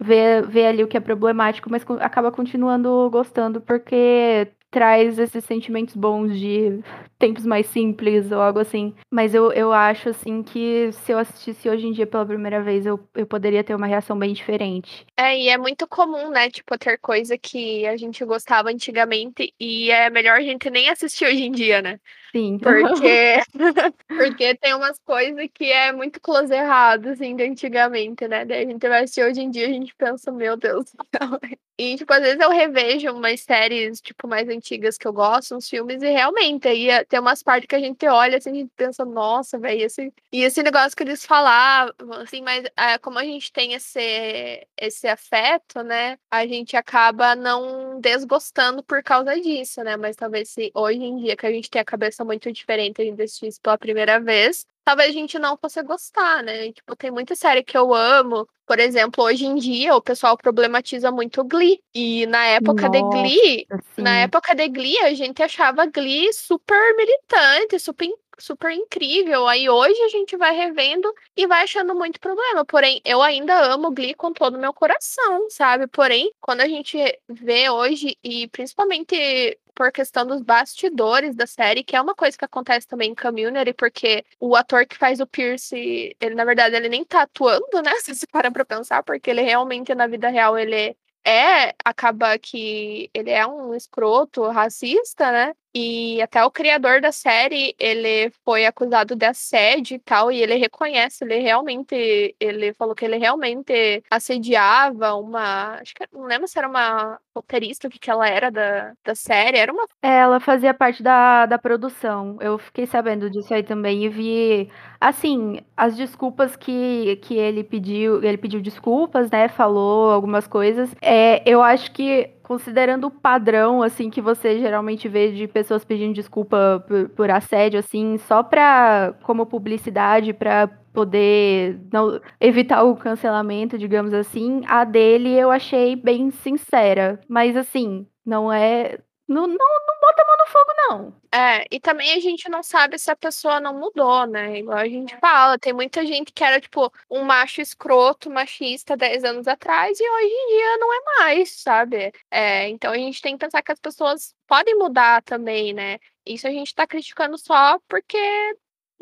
ver, ver ali o que é problemático, mas acaba continuando gostando porque traz esses sentimentos bons de tempos mais simples ou algo assim. Mas eu, eu acho, assim, que se eu assistisse hoje em dia pela primeira vez, eu, eu poderia ter uma reação bem diferente. É, e é muito comum, né, tipo, ter coisa que a gente gostava antigamente e é melhor a gente nem assistir hoje em dia, né? Sim. Porque, porque tem umas coisas que é muito close errado, assim, de antigamente, né? Daí a gente vai assistir hoje em dia a gente pensa, meu Deus do céu. E, tipo, às vezes eu revejo umas séries, tipo, mais antigas que eu gosto, uns filmes, e realmente aí é, tem umas partes que a gente olha assim, a gente pensa, nossa, velho, esse... E esse negócio que eles falavam, assim, mas é, como a gente tem esse, esse afeto, né, a gente acaba não desgostando por causa disso, né? Mas talvez se hoje em dia que a gente tem a cabeça muito diferente, a gente assistisse pela primeira vez, talvez a gente não fosse gostar, né? Tipo, tem muita série que eu amo. Por exemplo, hoje em dia o pessoal problematiza muito Glee. E na época Nossa, de Glee, sim. na época de Glee, a gente achava Glee super militante, super, super incrível. Aí hoje a gente vai revendo e vai achando muito problema. Porém, eu ainda amo Glee com todo o meu coração, sabe? Porém, quando a gente vê hoje, e principalmente por questão dos bastidores da série, que é uma coisa que acontece também em Community, porque o ator que faz o Pierce, ele na verdade ele nem tá atuando, né? Se você para pra pensar, porque ele realmente na vida real ele é acaba que ele é um escroto racista, né? E até o criador da série, ele foi acusado de assédio e tal, e ele reconhece, ele realmente, ele falou que ele realmente assediava uma, acho que não lembro se era uma roteirista, o que que ela era da, da série, era uma... É, ela fazia parte da, da produção, eu fiquei sabendo disso aí também e vi, assim, as desculpas que, que ele pediu, ele pediu desculpas, né, falou algumas coisas, é, eu acho que considerando o padrão, assim, que você geralmente vê de pessoas pedindo desculpa por, por assédio, assim, só pra, como publicidade, pra poder não, evitar o cancelamento, digamos assim, a dele eu achei bem sincera. Mas, assim, não é não, não, não bota a mão no fogo, não. É, e também a gente não sabe se a pessoa não mudou, né? Igual a gente fala, tem muita gente que era, tipo, um macho escroto, machista 10 anos atrás, e hoje em dia não é mais, sabe? É, então a gente tem que pensar que as pessoas podem mudar também, né? Isso a gente tá criticando só porque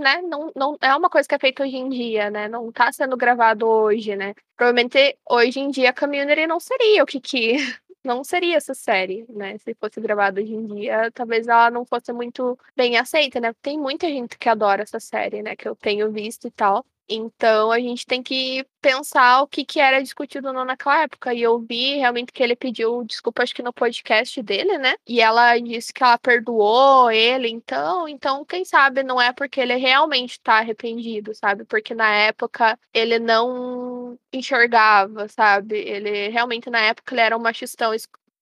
né, não, não é uma coisa que é feita hoje em dia, né? Não tá sendo gravado hoje, né? Provavelmente hoje em dia a community não seria o que que não seria essa série, né? Se fosse gravada hoje em dia, talvez ela não fosse muito bem aceita, né? Tem muita gente que adora essa série, né? Que eu tenho visto e tal. Então a gente tem que pensar o que, que era discutido naquela época. E eu vi realmente que ele pediu desculpa, acho que no podcast dele, né? E ela disse que ela perdoou ele, então, então, quem sabe não é porque ele realmente tá arrependido, sabe? Porque na época ele não enxergava, sabe? Ele realmente na época ele era um machistão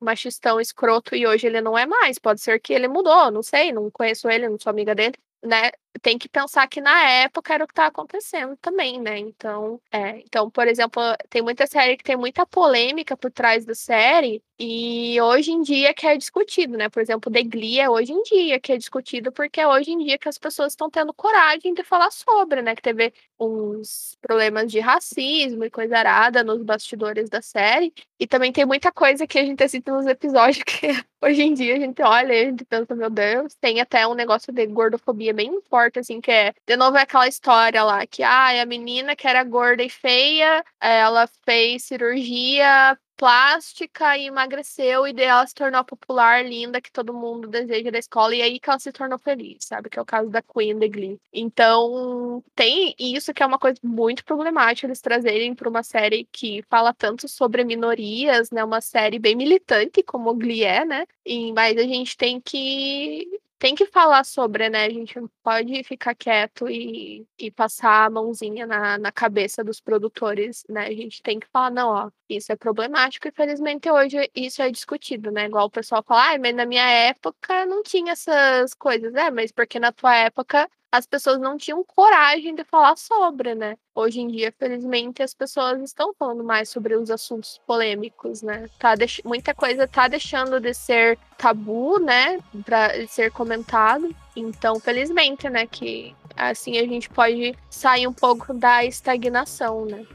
machistão escroto e hoje ele não é mais. Pode ser que ele mudou, não sei, não conheço ele, não sou amiga dele, né? Tem que pensar que na época era o que estava acontecendo também, né? Então, é, então, por exemplo, tem muita série que tem muita polêmica por trás da série e hoje em dia que é discutido, né? Por exemplo, The Glee é hoje em dia que é discutido porque é hoje em dia que as pessoas estão tendo coragem de falar sobre, né? Que teve uns problemas de racismo e coisa arada nos bastidores da série e também tem muita coisa que a gente assiste nos episódios que hoje em dia a gente olha e a gente pensa, meu Deus, tem até um negócio de gordofobia bem forte forte, assim, que é. De novo, é aquela história lá que ah, a menina que era gorda e feia, ela fez cirurgia plástica e emagreceu e daí ela se tornou popular, linda, que todo mundo deseja da escola e aí que ela se tornou feliz, sabe? Que é o caso da Queen The Glee. Então, tem isso que é uma coisa muito problemática eles trazerem para uma série que fala tanto sobre minorias, né? Uma série bem militante como Glee é, né? E, mas a gente tem que tem que falar sobre, né? A gente não pode ficar quieto e, e passar a mãozinha na, na cabeça dos produtores, né? A gente tem que falar, não, ó, isso é problemático e felizmente hoje isso é discutido, né? Igual o pessoal fala, ah, mas na minha época não tinha essas coisas, é, mas porque na tua época as pessoas não tinham coragem de falar sobre, né? Hoje em dia, felizmente, as pessoas estão falando mais sobre os assuntos polêmicos, né? Tá deix... Muita coisa tá deixando de ser tabu, né? Pra ser comentado. Então, felizmente, né? Que assim a gente pode sair um pouco da estagnação, né?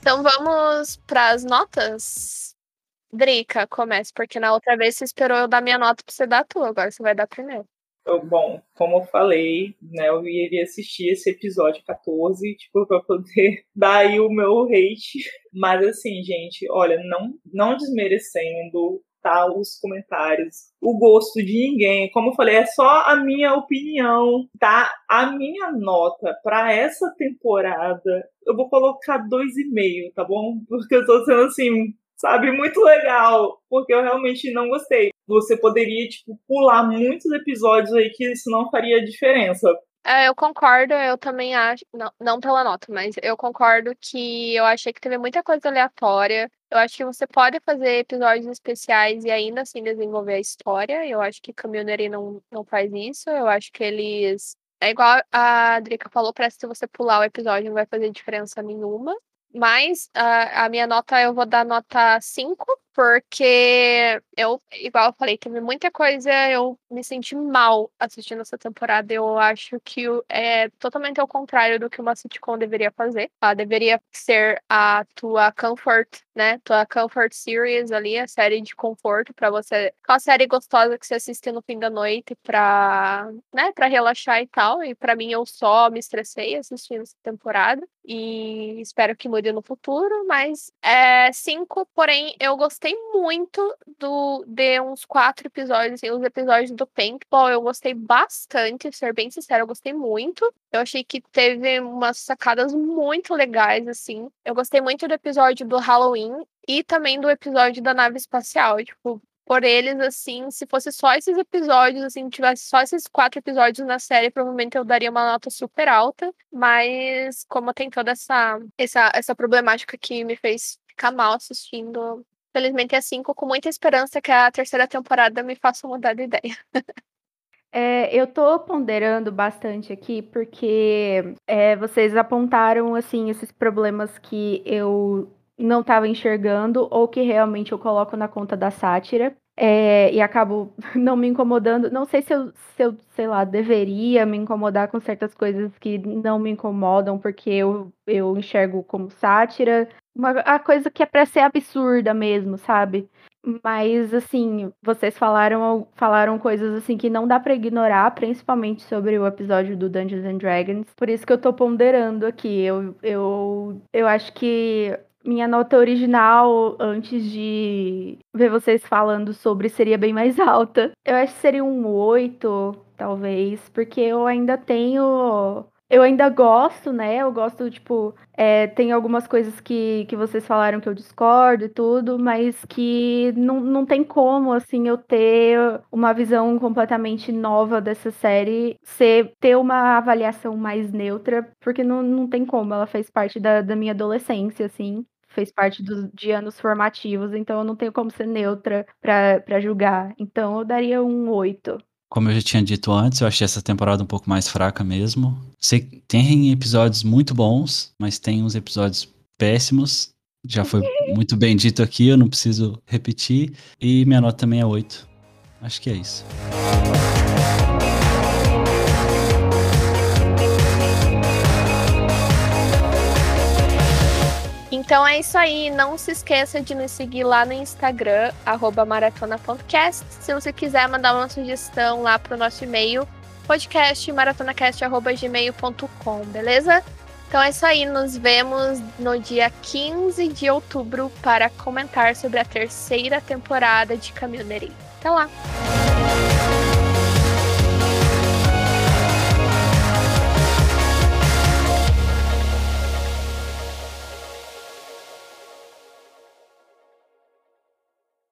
Então vamos para as notas? Drica, comece, porque na outra vez você esperou eu dar minha nota pra você dar a tua, agora você vai dar primeiro. Bom, como eu falei, né, eu iria assistir esse episódio 14, tipo, pra poder dar aí o meu hate. Mas assim, gente, olha, não, não desmerecendo tá, os comentários, o gosto de ninguém. Como eu falei, é só a minha opinião, tá? A minha nota para essa temporada, eu vou colocar dois e meio, tá bom? Porque eu tô sendo assim sabe? Muito legal, porque eu realmente não gostei. Você poderia, tipo, pular muitos episódios aí que isso não faria diferença. É, eu concordo, eu também acho, não, não pela nota, mas eu concordo que eu achei que teve muita coisa aleatória. Eu acho que você pode fazer episódios especiais e ainda assim desenvolver a história. Eu acho que Community não, não faz isso. Eu acho que eles. É igual a Drica falou, parece que se você pular o episódio não vai fazer diferença nenhuma Mas a, a minha nota, eu vou dar nota 5, porque eu, igual eu falei, teve muita coisa, eu me senti mal assistindo essa temporada. Eu acho que é totalmente ao contrário do que uma sitcom deveria fazer. Ela deveria ser a tua comfort, né? Tua comfort series ali, a série de conforto para você. Aquela série gostosa que você assiste no fim da noite pra, né, pra relaxar e tal. E para mim, eu só me estressei assistindo essa temporada. E espero que mude no futuro. Mas é cinco, porém, eu gostei muito do de uns quatro episódios, assim, os episódios do Paintball, eu gostei bastante, ser bem sincero, eu gostei muito. Eu achei que teve umas sacadas muito legais, assim. Eu gostei muito do episódio do Halloween e também do episódio da nave espacial. Tipo, por eles, assim, se fosse só esses episódios, assim, tivesse só esses quatro episódios na série, provavelmente eu daria uma nota super alta. Mas como tem toda essa, essa, essa problemática que me fez ficar mal assistindo, Felizmente é cinco, com muita esperança que a terceira temporada me faça mudar de ideia. É, eu tô ponderando bastante aqui porque é, vocês apontaram assim esses problemas que eu não estava enxergando ou que realmente eu coloco na conta da sátira. É, e acabo não me incomodando. Não sei se eu, se eu, sei lá, deveria me incomodar com certas coisas que não me incomodam, porque eu, eu enxergo como sátira, uma a coisa que é para ser absurda mesmo, sabe? Mas assim, vocês falaram falaram coisas assim que não dá para ignorar, principalmente sobre o episódio do Dungeons and Dragons. Por isso que eu tô ponderando aqui. Eu eu, eu acho que minha nota original antes de ver vocês falando sobre seria bem mais alta. Eu acho que seria um 8, talvez, porque eu ainda tenho eu ainda gosto, né? Eu gosto, tipo, é, tem algumas coisas que, que vocês falaram que eu discordo e tudo, mas que não, não tem como, assim, eu ter uma visão completamente nova dessa série, ser, ter uma avaliação mais neutra, porque não, não tem como, ela fez parte da, da minha adolescência, assim fez parte dos, de anos formativos, então eu não tenho como ser neutra para julgar. Então eu daria um 8. Como eu já tinha dito antes, eu achei essa temporada um pouco mais fraca mesmo. Tem episódios muito bons, mas tem uns episódios péssimos. Já foi muito bem dito aqui, eu não preciso repetir. E minha nota também é 8. Acho que é isso. Então é isso aí. Não se esqueça de nos seguir lá no Instagram, maratona.cast. Se você quiser mandar uma sugestão lá pro nosso e-mail, podcastmaratonacast.gmail.com, beleza? Então é isso aí. Nos vemos no dia 15 de outubro para comentar sobre a terceira temporada de Community. Até lá!